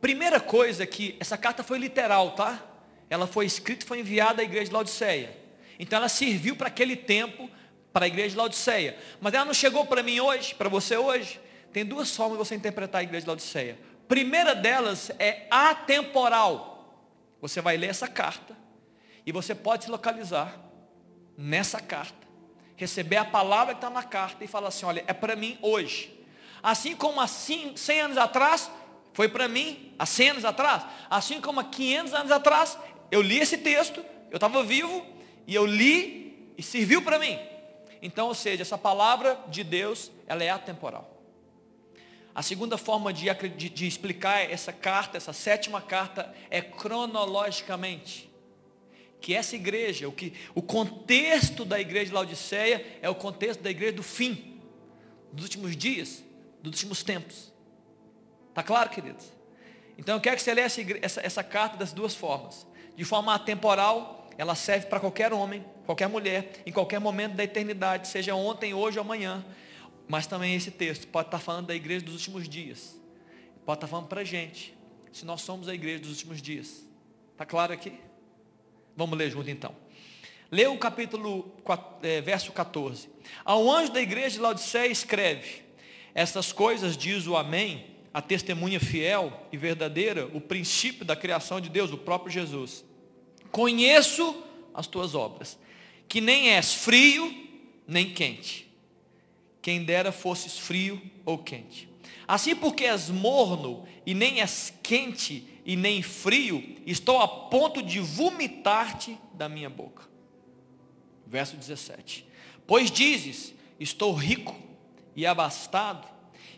Primeira coisa é que essa carta foi literal, tá? Ela foi escrita e foi enviada à igreja de Laodiceia. Então ela serviu para aquele tempo, para a igreja de Laodiceia. Mas ela não chegou para mim hoje, para você hoje. Tem duas formas de você interpretar a igreja de Laodiceia. Primeira delas é atemporal. Você vai ler essa carta e você pode se localizar nessa carta, receber a palavra que está na carta e falar assim, olha, é para mim hoje. Assim como há 100 anos atrás, foi para mim, há 100 anos atrás, assim como há 500 anos atrás, eu li esse texto, eu estava vivo, e eu li e serviu para mim. Então, ou seja, essa palavra de Deus, ela é atemporal. A segunda forma de, de, de, explicar essa carta, essa sétima carta, é cronologicamente. Que essa igreja, o, que, o contexto da igreja de Laodiceia é o contexto da igreja do fim, dos últimos dias dos últimos tempos. Está claro, queridos? Então eu quero que você leia essa, essa, essa carta das duas formas. De forma atemporal, ela serve para qualquer homem, qualquer mulher, em qualquer momento da eternidade, seja ontem, hoje ou amanhã. Mas também esse texto pode estar falando da igreja dos últimos dias. Pode estar falando para a gente, se nós somos a igreja dos últimos dias. Está claro aqui? Vamos ler junto então. Lê o capítulo, é, verso 14. Ao anjo da igreja de Laodiceia escreve, essas coisas diz o Amém, a testemunha fiel e verdadeira, o princípio da criação de Deus, o próprio Jesus. Conheço as tuas obras, que nem és frio nem quente. Quem dera fosses frio ou quente. Assim porque és morno e nem és quente e nem frio, estou a ponto de vomitar-te da minha boca. Verso 17. Pois dizes, estou rico e abastado,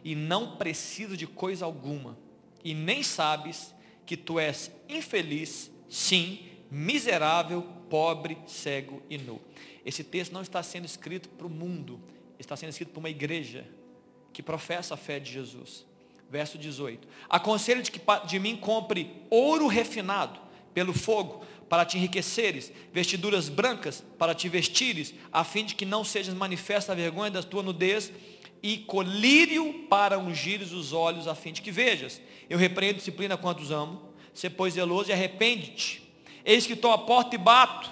e não preciso de coisa alguma, e nem sabes que tu és infeliz, sim, miserável, pobre, cego e nu. Esse texto não está sendo escrito para o mundo, está sendo escrito para uma igreja que professa a fé de Jesus. Verso 18. Aconselho de que de mim compre ouro refinado pelo fogo, para te enriqueceres, vestiduras brancas para te vestires, a fim de que não sejas manifesta a vergonha da tua nudez, e colírio para ungires os olhos, a fim de que vejas. Eu repreendo disciplina quantos amo, se pois zeloso e arrepende-te. Eis que estou à porta e bato.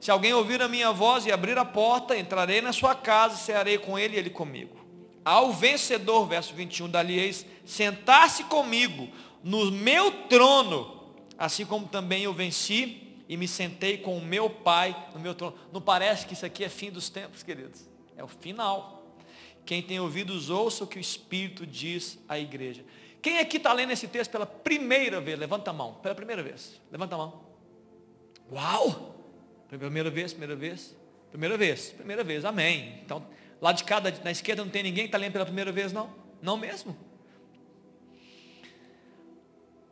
Se alguém ouvir a minha voz e abrir a porta, entrarei na sua casa, cearei com ele e ele comigo. Ao vencedor, verso 21, dali eis, sentar-se comigo no meu trono, assim como também eu venci e me sentei com o meu Pai no meu trono. Não parece que isso aqui é fim dos tempos, queridos? É o final. Quem tem ouvidos, ouça o que o Espírito diz à igreja. Quem aqui está lendo esse texto pela primeira vez? Levanta a mão. Pela primeira vez. Levanta a mão. Uau! Primeira vez, primeira vez. Primeira vez, primeira vez. Amém. Então, lá de cada, na esquerda não tem ninguém que está lendo pela primeira vez, não? Não mesmo?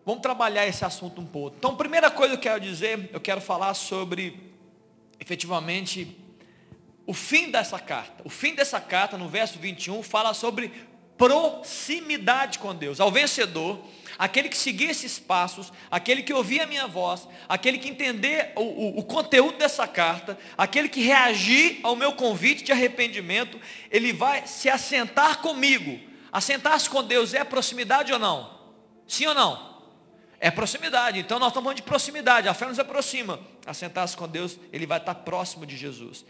Vamos trabalhar esse assunto um pouco. Então, primeira coisa que eu quero dizer, eu quero falar sobre, efetivamente, o fim dessa carta. O fim dessa carta, no verso 21, fala sobre proximidade com Deus. Ao vencedor, aquele que seguir esses passos, aquele que ouvir a minha voz, aquele que entender o, o, o conteúdo dessa carta, aquele que reagir ao meu convite de arrependimento, ele vai se assentar comigo. Assentar-se com Deus é proximidade ou não? Sim ou não? É proximidade. Então nós estamos falando de proximidade. A fé nos aproxima. Assentar-se com Deus, ele vai estar próximo de Jesus.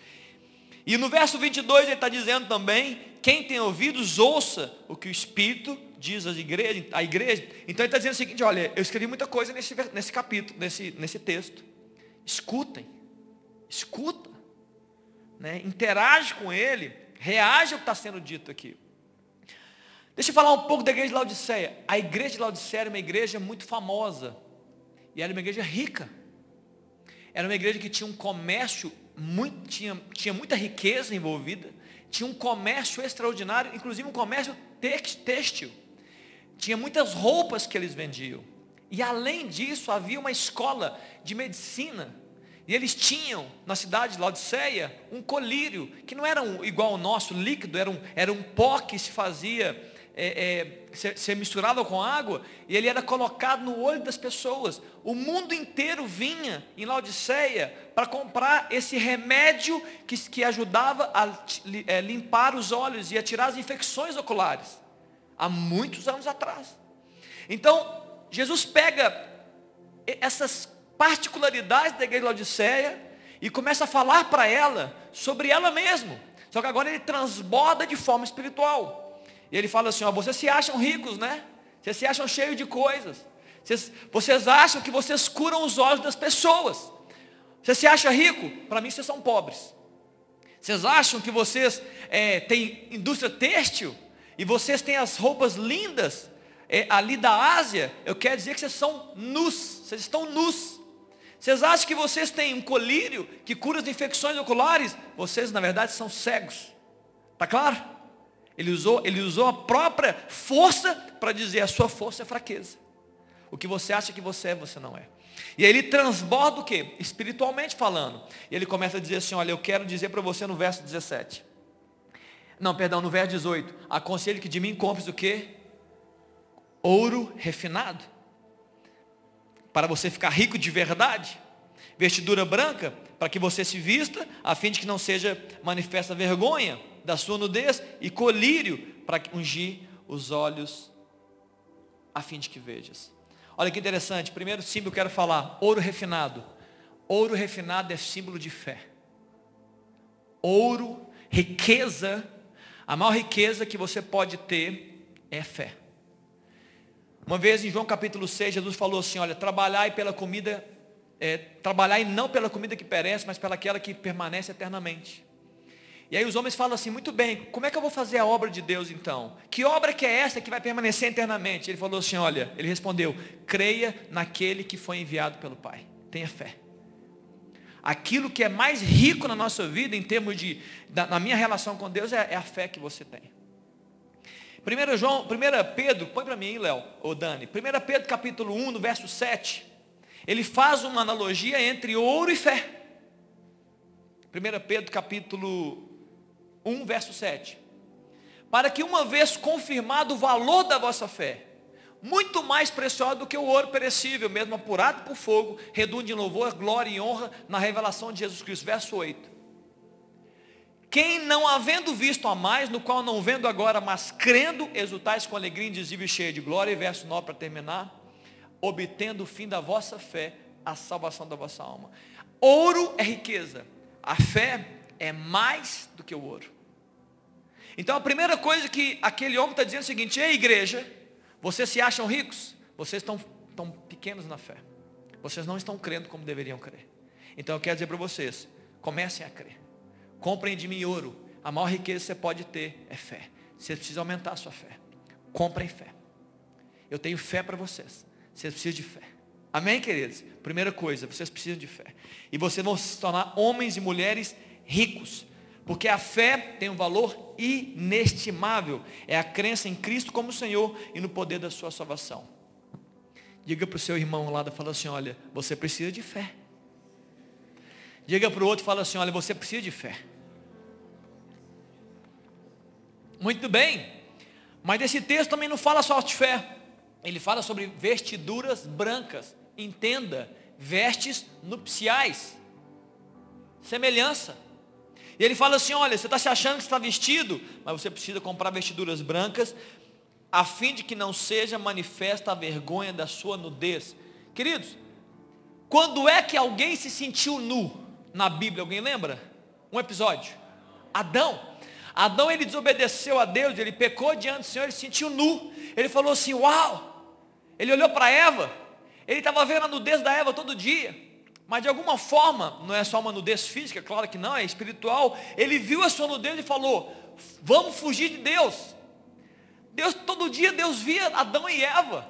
E no verso 22 ele está dizendo também, quem tem ouvidos, ouça o que o Espírito diz às igrejas, à igreja. Então ele está dizendo o seguinte, olha, eu escrevi muita coisa nesse, nesse capítulo, nesse, nesse texto. Escutem, escuta, né? interage com ele, reage ao que está sendo dito aqui. Deixa eu falar um pouco da igreja de Laodiceia. A igreja de Laodiceia era uma igreja muito famosa. E era uma igreja rica. Era uma igreja que tinha um comércio, muito, tinha, tinha muita riqueza envolvida. Tinha um comércio extraordinário, inclusive um comércio têxtil. Tinha muitas roupas que eles vendiam. E além disso, havia uma escola de medicina. E eles tinham, na cidade de Laodiceia, um colírio, que não era um, igual ao nosso, líquido, era um, era um pó que se fazia é, é, ser, ser misturado com água, e ele era colocado no olho das pessoas. O mundo inteiro vinha em Laodiceia para comprar esse remédio que, que ajudava a é, limpar os olhos e a tirar as infecções oculares. Há muitos anos atrás. Então, Jesus pega essas particularidades da igreja de Laodiceia e começa a falar para ela sobre ela mesma. Só que agora ele transborda de forma espiritual. E ele fala assim, ó, vocês se acham ricos, né? Vocês se acham cheios de coisas. Vocês, vocês acham que vocês curam os olhos das pessoas. Você se acha rico? Para mim vocês são pobres. Vocês acham que vocês é, têm indústria têxtil? E vocês têm as roupas lindas é, ali da Ásia? Eu quero dizer que vocês são nus. Vocês estão nus. Vocês acham que vocês têm um colírio que cura as infecções oculares? Vocês, na verdade, são cegos. Está claro? Ele usou, ele usou a própria força para dizer a sua força é fraqueza. O que você acha que você é, você não é. E aí ele transborda o quê? Espiritualmente falando. E ele começa a dizer assim, olha, eu quero dizer para você no verso 17. Não, perdão, no verso 18. Aconselho que de mim compres o quê? Ouro refinado. Para você ficar rico de verdade. Vestidura branca, para que você se vista, a fim de que não seja manifesta vergonha da sua nudez e colírio para ungir os olhos a fim de que vejas. Olha que interessante, primeiro símbolo que eu quero falar, ouro refinado. Ouro refinado é símbolo de fé. Ouro, riqueza, a maior riqueza que você pode ter é fé. Uma vez em João capítulo 6, Jesus falou assim, olha, trabalhai pela comida, é, trabalhai não pela comida que perece, mas pela aquela que permanece eternamente. E aí os homens falam assim, muito bem, como é que eu vou fazer a obra de Deus então? Que obra que é essa que vai permanecer eternamente? Ele falou assim, olha, ele respondeu, creia naquele que foi enviado pelo Pai. Tenha fé. Aquilo que é mais rico na nossa vida, em termos de, da, na minha relação com Deus, é, é a fé que você tem. 1 João, 1 Pedro, põe para mim, Léo, ou Dani. 1 Pedro capítulo 1, no verso 7. Ele faz uma analogia entre ouro e fé. 1 Pedro capítulo 1, verso 7. Para que uma vez confirmado o valor da vossa fé, muito mais preciosa do que o ouro perecível, mesmo apurado por fogo, redunde em louvor, glória e honra na revelação de Jesus Cristo. Verso 8. Quem não havendo visto a mais, no qual não vendo agora, mas crendo, exultais com alegria indizível e cheia de glória, e verso 9 para terminar, obtendo o fim da vossa fé, a salvação da vossa alma. Ouro é riqueza, a fé é mais do que o ouro. Então a primeira coisa que aquele homem está dizendo é o seguinte, ei igreja, vocês se acham ricos? Vocês estão, estão pequenos na fé. Vocês não estão crendo como deveriam crer. Então eu quero dizer para vocês, comecem a crer. Comprem de mim ouro. A maior riqueza que você pode ter é fé. Você precisa aumentar a sua fé. Comprem fé. Eu tenho fé para vocês. Vocês precisam de fé. Amém, queridos? Primeira coisa, vocês precisam de fé. E vocês vão se tornar homens e mulheres ricos. Porque a fé tem um valor inestimável. É a crença em Cristo como Senhor e no poder da sua salvação. Diga para o seu irmão lá, fala assim, olha, você precisa de fé. Diga para o outro, fala assim, olha, você precisa de fé. Muito bem. Mas esse texto também não fala só de fé. Ele fala sobre vestiduras brancas. Entenda, vestes nupciais. Semelhança. E ele fala assim: olha, você está se achando que está vestido, mas você precisa comprar vestiduras brancas, a fim de que não seja manifesta a vergonha da sua nudez. Queridos, quando é que alguém se sentiu nu na Bíblia? Alguém lembra? Um episódio. Adão. Adão ele desobedeceu a Deus, ele pecou diante do Senhor, ele se sentiu nu. Ele falou assim: Uau! Ele olhou para Eva, ele estava vendo a nudez da Eva todo dia. Mas de alguma forma, não é só uma nudez física, claro que não, é espiritual. Ele viu a sua nudez e falou: Vamos fugir de Deus. Deus, todo dia Deus via Adão e Eva,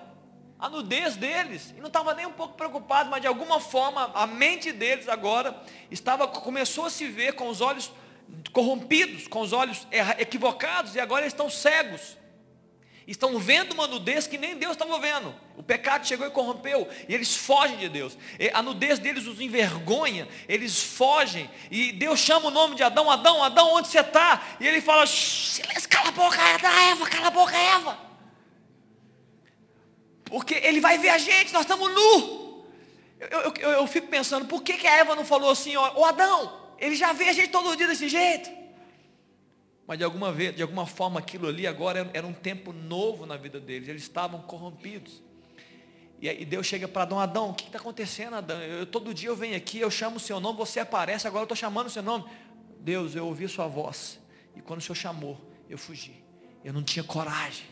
a nudez deles, e não estava nem um pouco preocupado, mas de alguma forma a mente deles agora estava, começou a se ver com os olhos corrompidos, com os olhos equivocados, e agora eles estão cegos estão vendo uma nudez que nem Deus estava vendo. O pecado chegou e corrompeu, e eles fogem de Deus. A nudez deles os envergonha, eles fogem, e Deus chama o nome de Adão, Adão, Adão, onde você está? E ele fala, silêncio, cala a boca, Eva, cala a boca, Eva. Porque ele vai ver a gente, nós estamos nu. Eu, eu, eu, fico pensando, por que, que a Eva não falou assim, ó, ô Adão, ele já vê a gente todo dia desse jeito mas de alguma, vez, de alguma forma aquilo ali agora era um tempo novo na vida deles, eles estavam corrompidos. E Deus chega para Adão, Adão, o que está acontecendo, Adão? Eu, todo dia eu venho aqui, eu chamo o seu nome, você aparece, agora eu estou chamando o seu nome. Deus, eu ouvi sua voz. E quando o Senhor chamou, eu fugi. Eu não tinha coragem.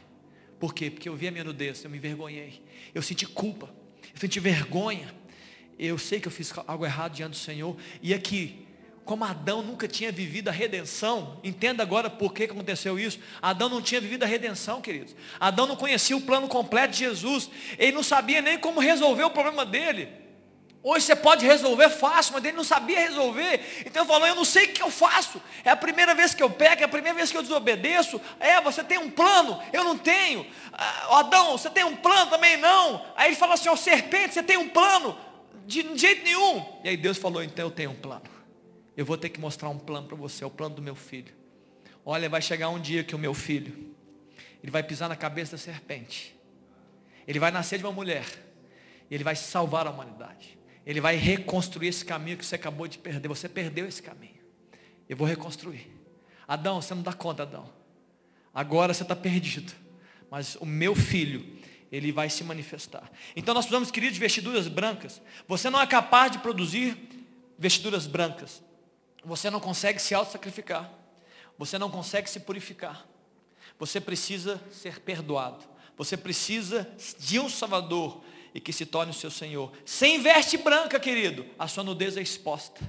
Por quê? Porque eu vi a minha nudez, eu me envergonhei. Eu senti culpa, eu senti vergonha. Eu sei que eu fiz algo errado diante do Senhor. E aqui, como Adão nunca tinha vivido a redenção, entenda agora por que aconteceu isso. Adão não tinha vivido a redenção, queridos. Adão não conhecia o plano completo de Jesus. Ele não sabia nem como resolver o problema dele. Hoje você pode resolver fácil, mas ele não sabia resolver. Então ele falou, eu não sei o que eu faço. É a primeira vez que eu peco, é a primeira vez que eu desobedeço. É, você tem um plano, eu não tenho. Ah, Adão, você tem um plano também não. Aí ele fala assim, ó, serpente, você tem um plano? De jeito nenhum. E aí Deus falou, então eu tenho um plano eu vou ter que mostrar um plano para você, é o plano do meu filho. Olha, vai chegar um dia que o meu filho, ele vai pisar na cabeça da serpente. Ele vai nascer de uma mulher. E ele vai salvar a humanidade. Ele vai reconstruir esse caminho que você acabou de perder. Você perdeu esse caminho. Eu vou reconstruir. Adão, você não dá conta, Adão. Agora você está perdido. Mas o meu filho, ele vai se manifestar. Então nós precisamos, queridos, de vestiduras brancas. Você não é capaz de produzir vestiduras brancas. Você não consegue se auto-sacrificar. Você não consegue se purificar. Você precisa ser perdoado. Você precisa de um Salvador e que se torne o seu Senhor. Sem veste branca, querido, a sua nudez é exposta.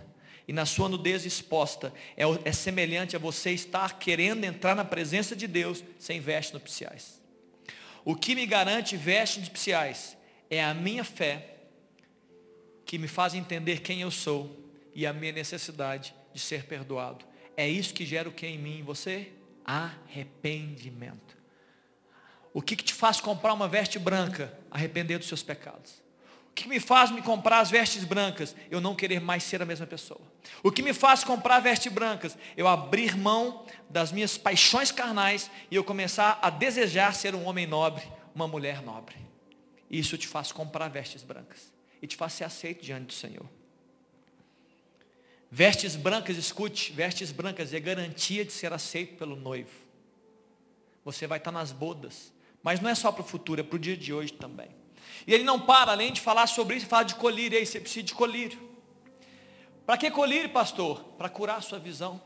E na sua nudez exposta é, é semelhante a você estar querendo entrar na presença de Deus sem vestes nupciais. O que me garante vestes nupciais é a minha fé que me faz entender quem eu sou e a minha necessidade de ser perdoado. É isso que gera o que em mim em você? Arrependimento. O que, que te faz comprar uma veste branca? Arrepender dos seus pecados. O que me faz me comprar as vestes brancas? Eu não querer mais ser a mesma pessoa. O que me faz comprar vestes brancas? Eu abrir mão das minhas paixões carnais e eu começar a desejar ser um homem nobre, uma mulher nobre. Isso te faz comprar vestes brancas e te faz ser aceito diante do Senhor. Vestes brancas, escute, vestes brancas é garantia de ser aceito pelo noivo. Você vai estar nas bodas, mas não é só para o futuro, é para o dia de hoje também. E ele não para, além de falar sobre isso, fala de colírio, e aí você precisa de colírio. Para que colírio, pastor? Para curar a sua visão.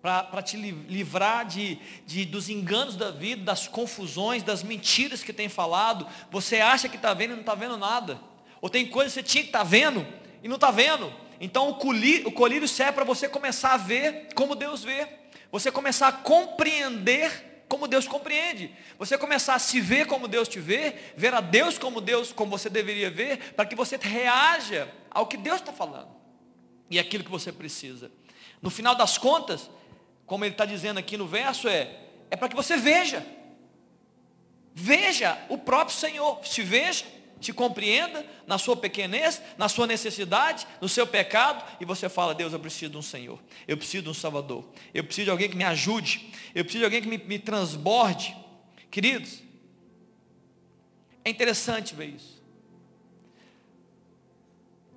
Para te livrar de, de, dos enganos da vida, das confusões, das mentiras que tem falado. Você acha que está vendo e não está vendo nada. Ou tem coisas que você tinha que estar tá vendo e não está vendo. Então o colírio, o colírio serve para você começar a ver como Deus vê. Você começar a compreender como Deus compreende. Você começar a se ver como Deus te vê, ver a Deus como Deus, como você deveria ver, para que você reaja ao que Deus está falando. E aquilo que você precisa. No final das contas, como ele está dizendo aqui no verso, é, é para que você veja. Veja o próprio Senhor. Se veja te compreenda na sua pequenez, na sua necessidade, no seu pecado, e você fala, Deus, eu preciso de um Senhor, eu preciso de um Salvador, eu preciso de alguém que me ajude, eu preciso de alguém que me, me transborde. Queridos, é interessante ver isso.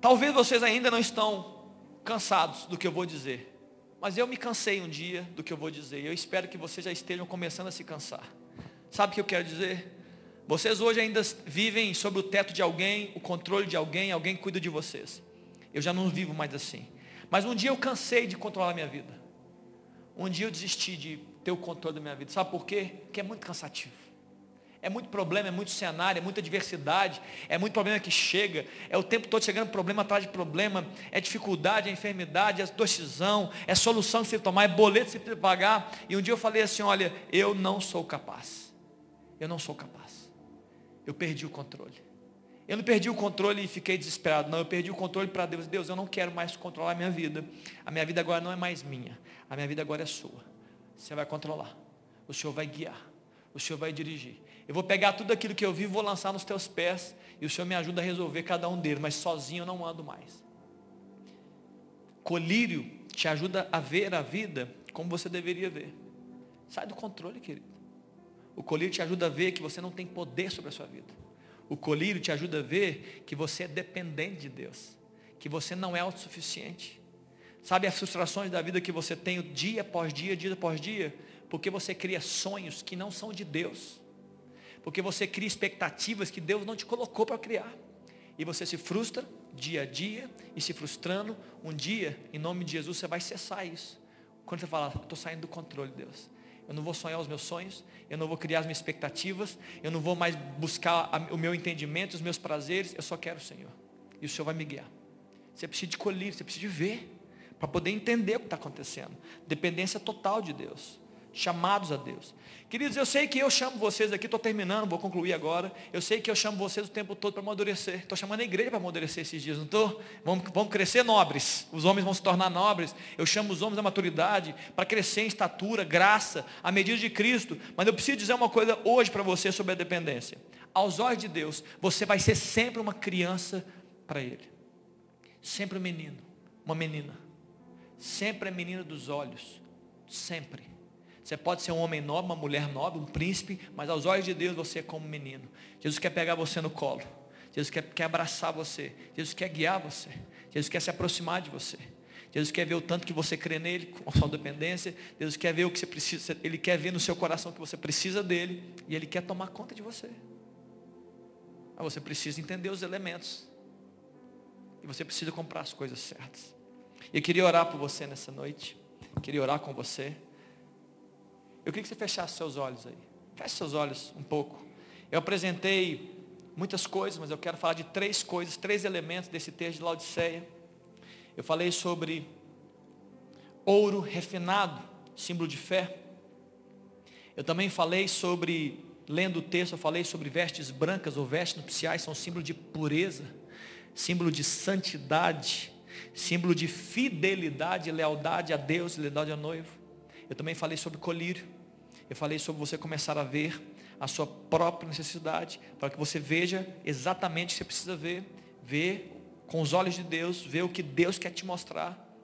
Talvez vocês ainda não estão cansados do que eu vou dizer, mas eu me cansei um dia do que eu vou dizer, eu espero que vocês já estejam começando a se cansar. Sabe o que eu quero dizer? Vocês hoje ainda vivem sob o teto de alguém, o controle de alguém, alguém cuida de vocês. Eu já não vivo mais assim. Mas um dia eu cansei de controlar a minha vida. Um dia eu desisti de ter o controle da minha vida. Sabe por quê? Porque é muito cansativo. É muito problema, é muito cenário, é muita diversidade, é muito problema que chega, é o tempo todo chegando problema atrás de problema, é dificuldade, é enfermidade, é decisão, é solução que você tomar, é boleto que você pagar. E um dia eu falei assim, olha, eu não sou capaz. Eu não sou capaz eu perdi o controle. Eu não perdi o controle e fiquei desesperado, não. Eu perdi o controle para Deus. Deus, eu não quero mais controlar a minha vida. A minha vida agora não é mais minha. A minha vida agora é sua. Você vai controlar. O Senhor vai guiar. O Senhor vai dirigir. Eu vou pegar tudo aquilo que eu vi e vou lançar nos teus pés. E o Senhor me ajuda a resolver cada um deles. Mas sozinho eu não ando mais. Colírio te ajuda a ver a vida como você deveria ver. Sai do controle, querido. O colírio te ajuda a ver que você não tem poder sobre a sua vida. O colírio te ajuda a ver que você é dependente de Deus. Que você não é autossuficiente. Sabe as frustrações da vida que você tem dia após dia, dia após dia? Porque você cria sonhos que não são de Deus. Porque você cria expectativas que Deus não te colocou para criar. E você se frustra dia a dia e se frustrando, um dia, em nome de Jesus, você vai cessar isso. Quando você fala, estou saindo do controle, Deus. Eu não vou sonhar os meus sonhos, eu não vou criar as minhas expectativas, eu não vou mais buscar o meu entendimento, os meus prazeres, eu só quero o Senhor. E o Senhor vai me guiar. Você precisa de colher, você precisa de ver, para poder entender o que está acontecendo. Dependência total de Deus chamados a Deus. Queridos, eu sei que eu chamo vocês aqui, estou terminando, vou concluir agora. Eu sei que eu chamo vocês o tempo todo para amadurecer. Estou chamando a igreja para amadurecer esses dias, não estou? Vamos, vamos crescer nobres. Os homens vão se tornar nobres. Eu chamo os homens da maturidade para crescer em estatura, graça, à medida de Cristo. Mas eu preciso dizer uma coisa hoje para você sobre a dependência. Aos olhos de Deus, você vai ser sempre uma criança para Ele. Sempre um menino, uma menina. Sempre a menina dos olhos. Sempre. Você pode ser um homem nobre, uma mulher nobre, um príncipe, mas aos olhos de Deus você é como um menino. Jesus quer pegar você no colo. Jesus quer, quer abraçar você. Jesus quer guiar você. Jesus quer se aproximar de você. Jesus quer ver o tanto que você crê nele, com sua dependência. Jesus quer ver o que você precisa. Ele quer ver no seu coração que você precisa dele. E ele quer tomar conta de você. Mas você precisa entender os elementos. E você precisa comprar as coisas certas. E eu queria orar por você nessa noite. Queria orar com você. Eu queria que você fechasse seus olhos aí. Feche seus olhos um pouco. Eu apresentei muitas coisas, mas eu quero falar de três coisas, três elementos desse texto de Laodiceia. Eu falei sobre ouro refinado, símbolo de fé. Eu também falei sobre, lendo o texto, eu falei sobre vestes brancas ou vestes nupciais, são símbolo de pureza, símbolo de santidade, símbolo de fidelidade e lealdade a Deus lealdade ao noivo. Eu também falei sobre colírio. Eu falei sobre você começar a ver a sua própria necessidade, para que você veja exatamente o que você precisa ver, ver com os olhos de Deus, ver o que Deus quer te mostrar.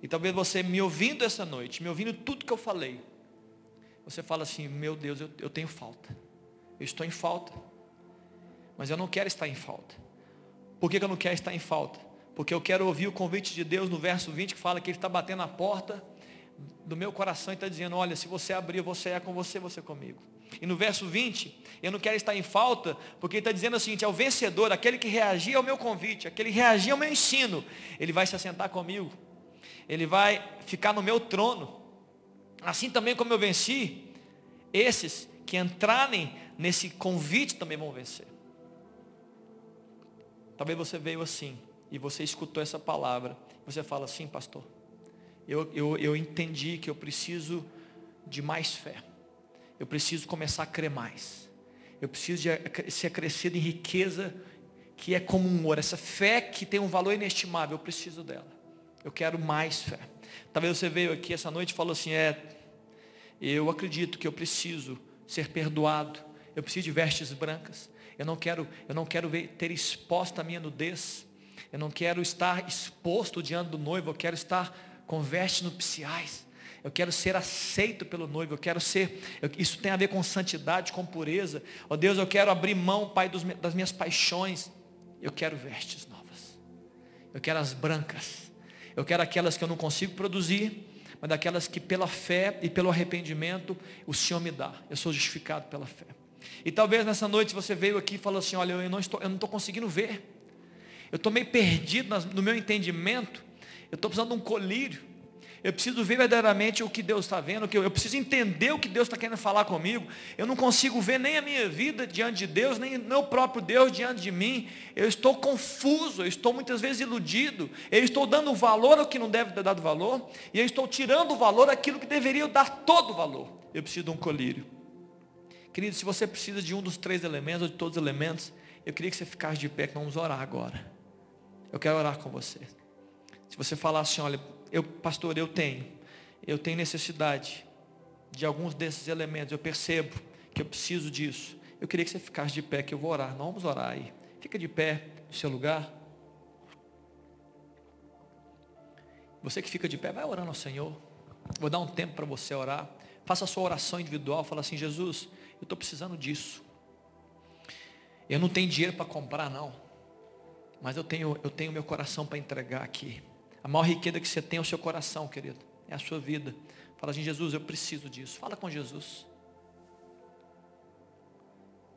E talvez você me ouvindo essa noite, me ouvindo tudo que eu falei, você fala assim, meu Deus, eu, eu tenho falta. Eu estou em falta. Mas eu não quero estar em falta. Por que, que eu não quero estar em falta? Porque eu quero ouvir o convite de Deus no verso 20 que fala que Ele está batendo na porta do meu coração e está dizendo, olha, se você abrir, você é com você, você comigo. E no verso 20, eu não quero estar em falta, porque ele está dizendo o seguinte, é o vencedor, aquele que reagir ao meu convite, aquele que reagir ao meu ensino, ele vai se assentar comigo, ele vai ficar no meu trono. Assim também como eu venci, esses que entrarem nesse convite também vão vencer. Talvez você veio assim, e você escutou essa palavra, você fala assim, pastor, eu, eu, eu entendi que eu preciso de mais fé. Eu preciso começar a crer mais. Eu preciso de ser crescido em riqueza que é como um ouro. Essa fé que tem um valor inestimável, eu preciso dela. Eu quero mais fé. Talvez você veio aqui essa noite e falou assim, é, eu acredito que eu preciso ser perdoado. Eu preciso de vestes brancas. Eu não quero, eu não quero ver, ter exposta a minha nudez. Eu não quero estar exposto diante do noivo. Eu quero estar com vestes nupciais. Eu quero ser aceito pelo noivo, eu quero ser, eu, isso tem a ver com santidade, com pureza. Ó oh, Deus, eu quero abrir mão, Pai, dos, das minhas paixões. Eu quero vestes novas. Eu quero as brancas. Eu quero aquelas que eu não consigo produzir, mas daquelas que pela fé e pelo arrependimento o Senhor me dá. Eu sou justificado pela fé. E talvez nessa noite você veio aqui e falou assim, olha, eu não estou, eu não estou conseguindo ver. Eu estou meio perdido no meu entendimento. Eu estou precisando de um colírio. Eu preciso ver verdadeiramente o que Deus está vendo. Eu preciso entender o que Deus está querendo falar comigo. Eu não consigo ver nem a minha vida diante de Deus, nem o próprio Deus diante de mim. Eu estou confuso, eu estou muitas vezes iludido. Eu estou dando valor ao que não deve ter dado valor. E eu estou tirando valor àquilo que deveria dar todo valor. Eu preciso de um colírio. Querido, se você precisa de um dos três elementos, ou de todos os elementos, eu queria que você ficasse de pé, que vamos orar agora. Eu quero orar com você. Se você falar assim, olha, eu, pastor, eu tenho, eu tenho necessidade de alguns desses elementos, eu percebo que eu preciso disso. Eu queria que você ficasse de pé, que eu vou orar. Não vamos orar aí. Fica de pé no seu lugar. Você que fica de pé, vai orando ao Senhor. Vou dar um tempo para você orar. Faça a sua oração individual. Fala assim, Jesus, eu estou precisando disso. Eu não tenho dinheiro para comprar, não. Mas eu tenho, eu tenho meu coração para entregar aqui. A maior riqueza que você tem é o seu coração, querido. É a sua vida. Fala assim, Jesus, eu preciso disso. Fala com Jesus.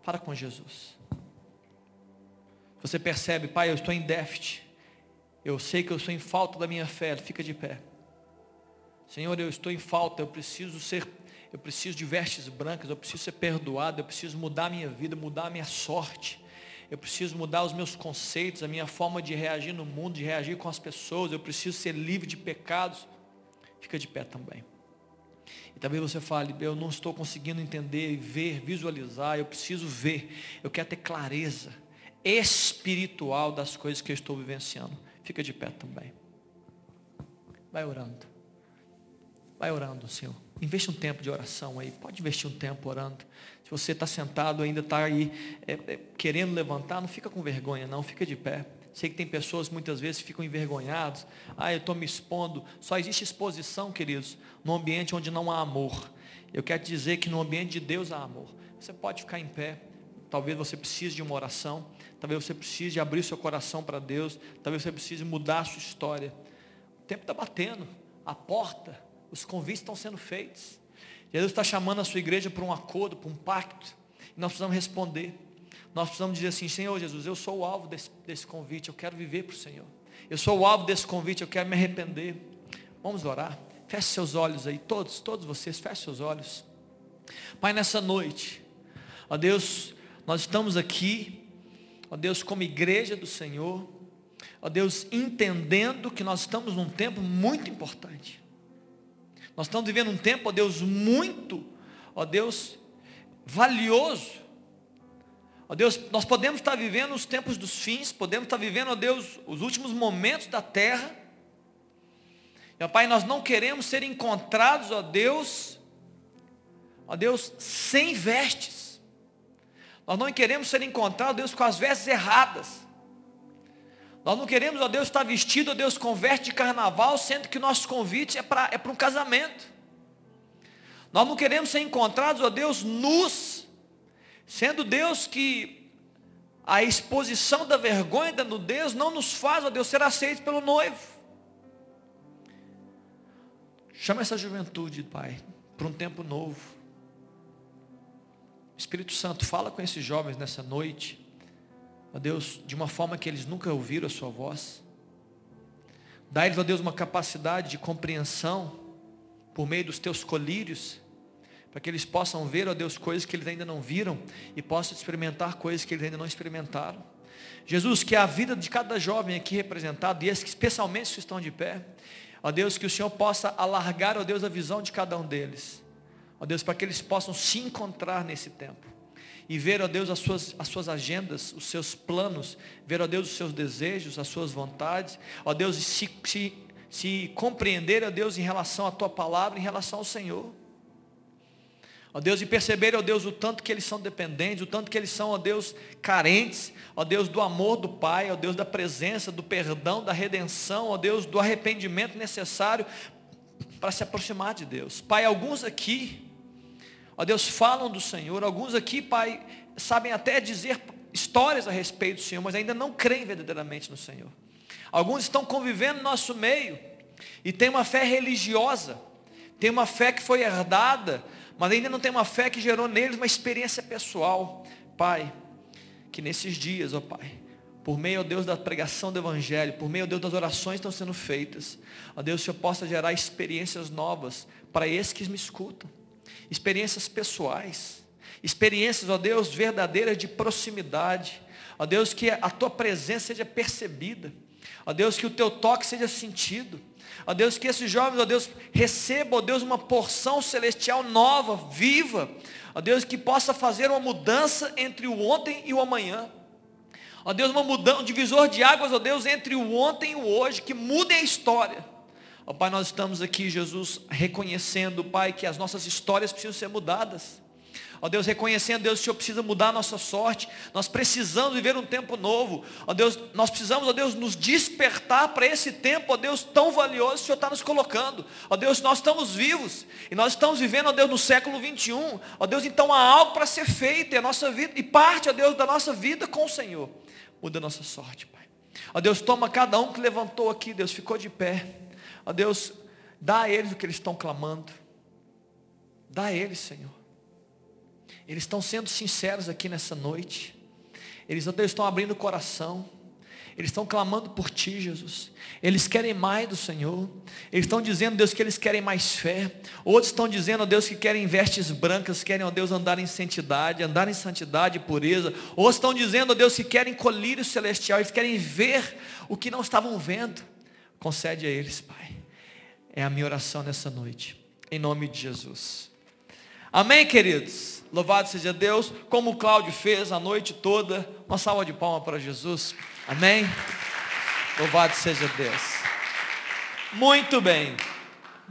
Fala com Jesus. Você percebe, pai, eu estou em déficit. Eu sei que eu estou em falta da minha fé. Fica de pé. Senhor, eu estou em falta. Eu preciso ser, eu preciso de vestes brancas. Eu preciso ser perdoado. Eu preciso mudar a minha vida, mudar a minha sorte eu preciso mudar os meus conceitos, a minha forma de reagir no mundo, de reagir com as pessoas, eu preciso ser livre de pecados. Fica de pé também. E talvez você fale, eu não estou conseguindo entender, ver, visualizar, eu preciso ver, eu quero ter clareza espiritual das coisas que eu estou vivenciando. Fica de pé também. Vai orando. Vai orando, Senhor. Investe um tempo de oração aí. Pode investir um tempo orando. Se você está sentado ainda está aí é, é, querendo levantar, não fica com vergonha, não. Fica de pé. Sei que tem pessoas muitas vezes que ficam envergonhados. Ah, eu estou me expondo. Só existe exposição, queridos, no ambiente onde não há amor. Eu quero te dizer que no ambiente de Deus há amor. Você pode ficar em pé. Talvez você precise de uma oração. Talvez você precise abrir seu coração para Deus. Talvez você precise mudar a sua história. O tempo está batendo. A porta os convites estão sendo feitos. Jesus está chamando a sua igreja para um acordo, para um pacto. E nós precisamos responder. Nós precisamos dizer assim, Senhor Jesus, eu sou o alvo desse, desse convite, eu quero viver para o Senhor. Eu sou o alvo desse convite, eu quero me arrepender. Vamos orar. Feche seus olhos aí, todos, todos vocês, feche seus olhos. Pai, nessa noite, ó Deus, nós estamos aqui, ó Deus, como igreja do Senhor, ó Deus, entendendo que nós estamos num tempo muito importante. Nós estamos vivendo um tempo, ó Deus, muito, ó Deus, valioso. Ó Deus, nós podemos estar vivendo os tempos dos fins, podemos estar vivendo, ó Deus, os últimos momentos da terra. Ó Pai, nós não queremos ser encontrados, ó Deus, ó Deus, sem vestes. Nós não queremos ser encontrados, Deus, com as vestes erradas. Nós não queremos, ó Deus, estar vestido, ó Deus, com veste de carnaval, sendo que o nosso convite é para é um casamento. Nós não queremos ser encontrados, ó Deus, nus, sendo Deus que a exposição da vergonha da nudez não nos faz, ó Deus, ser aceitos pelo noivo. Chama essa juventude, Pai, para um tempo novo. Espírito Santo, fala com esses jovens nessa noite, ó Deus, de uma forma que eles nunca ouviram a sua voz. Dá-lhes, ó Deus, uma capacidade de compreensão por meio dos teus colírios para que eles possam ver, ó Deus, coisas que eles ainda não viram e possam experimentar coisas que eles ainda não experimentaram. Jesus, que a vida de cada jovem aqui representado, e esses que especialmente se estão de pé, ó Deus, que o Senhor possa alargar, ó Deus, a visão de cada um deles. Ó Deus, para que eles possam se encontrar nesse tempo. E ver, ó Deus, as suas, as suas agendas, os seus planos, ver, ó Deus, os seus desejos, as suas vontades, ó Deus, se, se, se compreender, ó Deus, em relação à tua palavra, em relação ao Senhor. Ó Deus, e perceberem, ó Deus, o tanto que eles são dependentes, o tanto que eles são, ó Deus, carentes, ó Deus, do amor do Pai, ó Deus, da presença, do perdão, da redenção, ó Deus, do arrependimento necessário para se aproximar de Deus. Pai, alguns aqui, ó Deus, falam do Senhor, alguns aqui, Pai, sabem até dizer histórias a respeito do Senhor, mas ainda não creem verdadeiramente no Senhor. Alguns estão convivendo no nosso meio e têm uma fé religiosa, tem uma fé que foi herdada, mas ainda não tem uma fé que gerou neles uma experiência pessoal. Pai, que nesses dias, ó Pai, por meio, ó Deus, da pregação do Evangelho, por meio, ó Deus, das orações que estão sendo feitas, ó Deus, o Senhor possa gerar experiências novas para esses que me escutam, experiências pessoais, experiências, ó Deus, verdadeiras de proximidade, ó Deus, que a tua presença seja percebida, ó Deus, que o teu toque seja sentido, Ó Deus, que esses jovens, ó Deus, recebam, ó Deus, uma porção celestial nova, viva. Ó Deus, que possa fazer uma mudança entre o ontem e o amanhã. Ó Deus, uma mudança, um divisor de águas, ó Deus, entre o ontem e o hoje, que mudem a história. Ó Pai, nós estamos aqui, Jesus, reconhecendo, Pai, que as nossas histórias precisam ser mudadas. Ó Deus, reconhecendo, Deus, o Senhor precisa mudar a nossa sorte. Nós precisamos viver um tempo novo. Ó Deus, nós precisamos, ó Deus, nos despertar para esse tempo, ó Deus, tão valioso que o Senhor está nos colocando. Ó Deus, nós estamos vivos. E nós estamos vivendo, ó Deus, no século 21. Ó Deus, então há algo para ser feito. E a nossa vida, e parte, ó Deus, da nossa vida com o Senhor. Muda a nossa sorte, Pai. Ó Deus, toma cada um que levantou aqui, Deus, ficou de pé. Ó Deus, dá a eles o que eles estão clamando. Dá a eles, Senhor. Eles estão sendo sinceros aqui nessa noite. Eles estão abrindo o coração. Eles estão clamando por Ti, Jesus. Eles querem mais do Senhor. Eles estão dizendo, Deus, que eles querem mais fé. Outros estão dizendo, Deus, que querem vestes brancas, querem, ó Deus, andar em santidade, andar em santidade e pureza. Outros estão dizendo, Deus, que querem colírio celestial. Eles querem ver o que não estavam vendo. Concede a eles, Pai. É a minha oração nessa noite. Em nome de Jesus. Amém, queridos? Louvado seja Deus, como o Cláudio fez a noite toda. Uma salva de palmas para Jesus. Amém? Louvado seja Deus. Muito bem.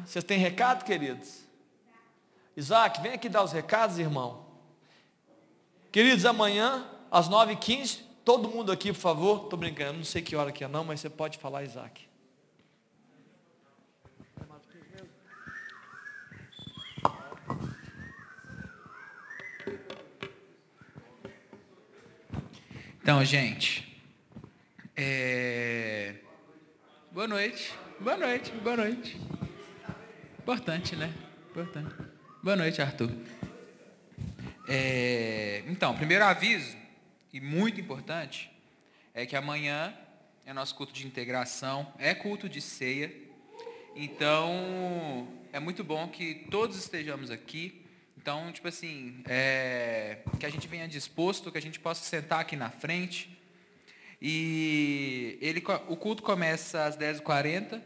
Vocês têm recado, queridos? Isaac, vem aqui dar os recados, irmão. Queridos, amanhã, às 9h15, todo mundo aqui, por favor. Estou brincando, não sei que hora que é não, mas você pode falar, Isaac. Então, gente, é... boa noite, boa noite, boa noite. Importante, né? Importante. Boa noite, Arthur. É... Então, primeiro aviso, e muito importante, é que amanhã é nosso culto de integração, é culto de ceia. Então, é muito bom que todos estejamos aqui então, tipo assim, é, que a gente venha disposto, que a gente possa sentar aqui na frente. E ele, o culto começa às 10h40,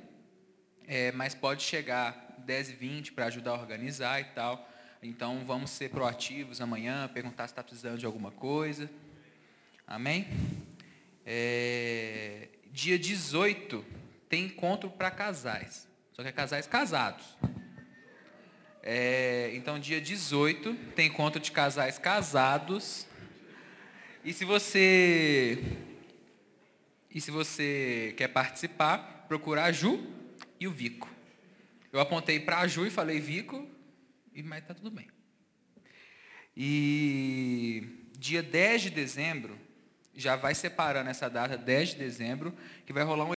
é, mas pode chegar 10h20 para ajudar a organizar e tal. Então, vamos ser proativos amanhã, perguntar se está precisando de alguma coisa. Amém? É, dia 18 tem encontro para casais. Só que é casais casados. É, então, dia 18 tem encontro de casais casados. E se você e se você quer participar, procura a Ju e o Vico. Eu apontei para a Ju e falei Vico, e mas tá tudo bem. E dia 10 de dezembro, já vai separando essa data, 10 de dezembro, que vai rolar um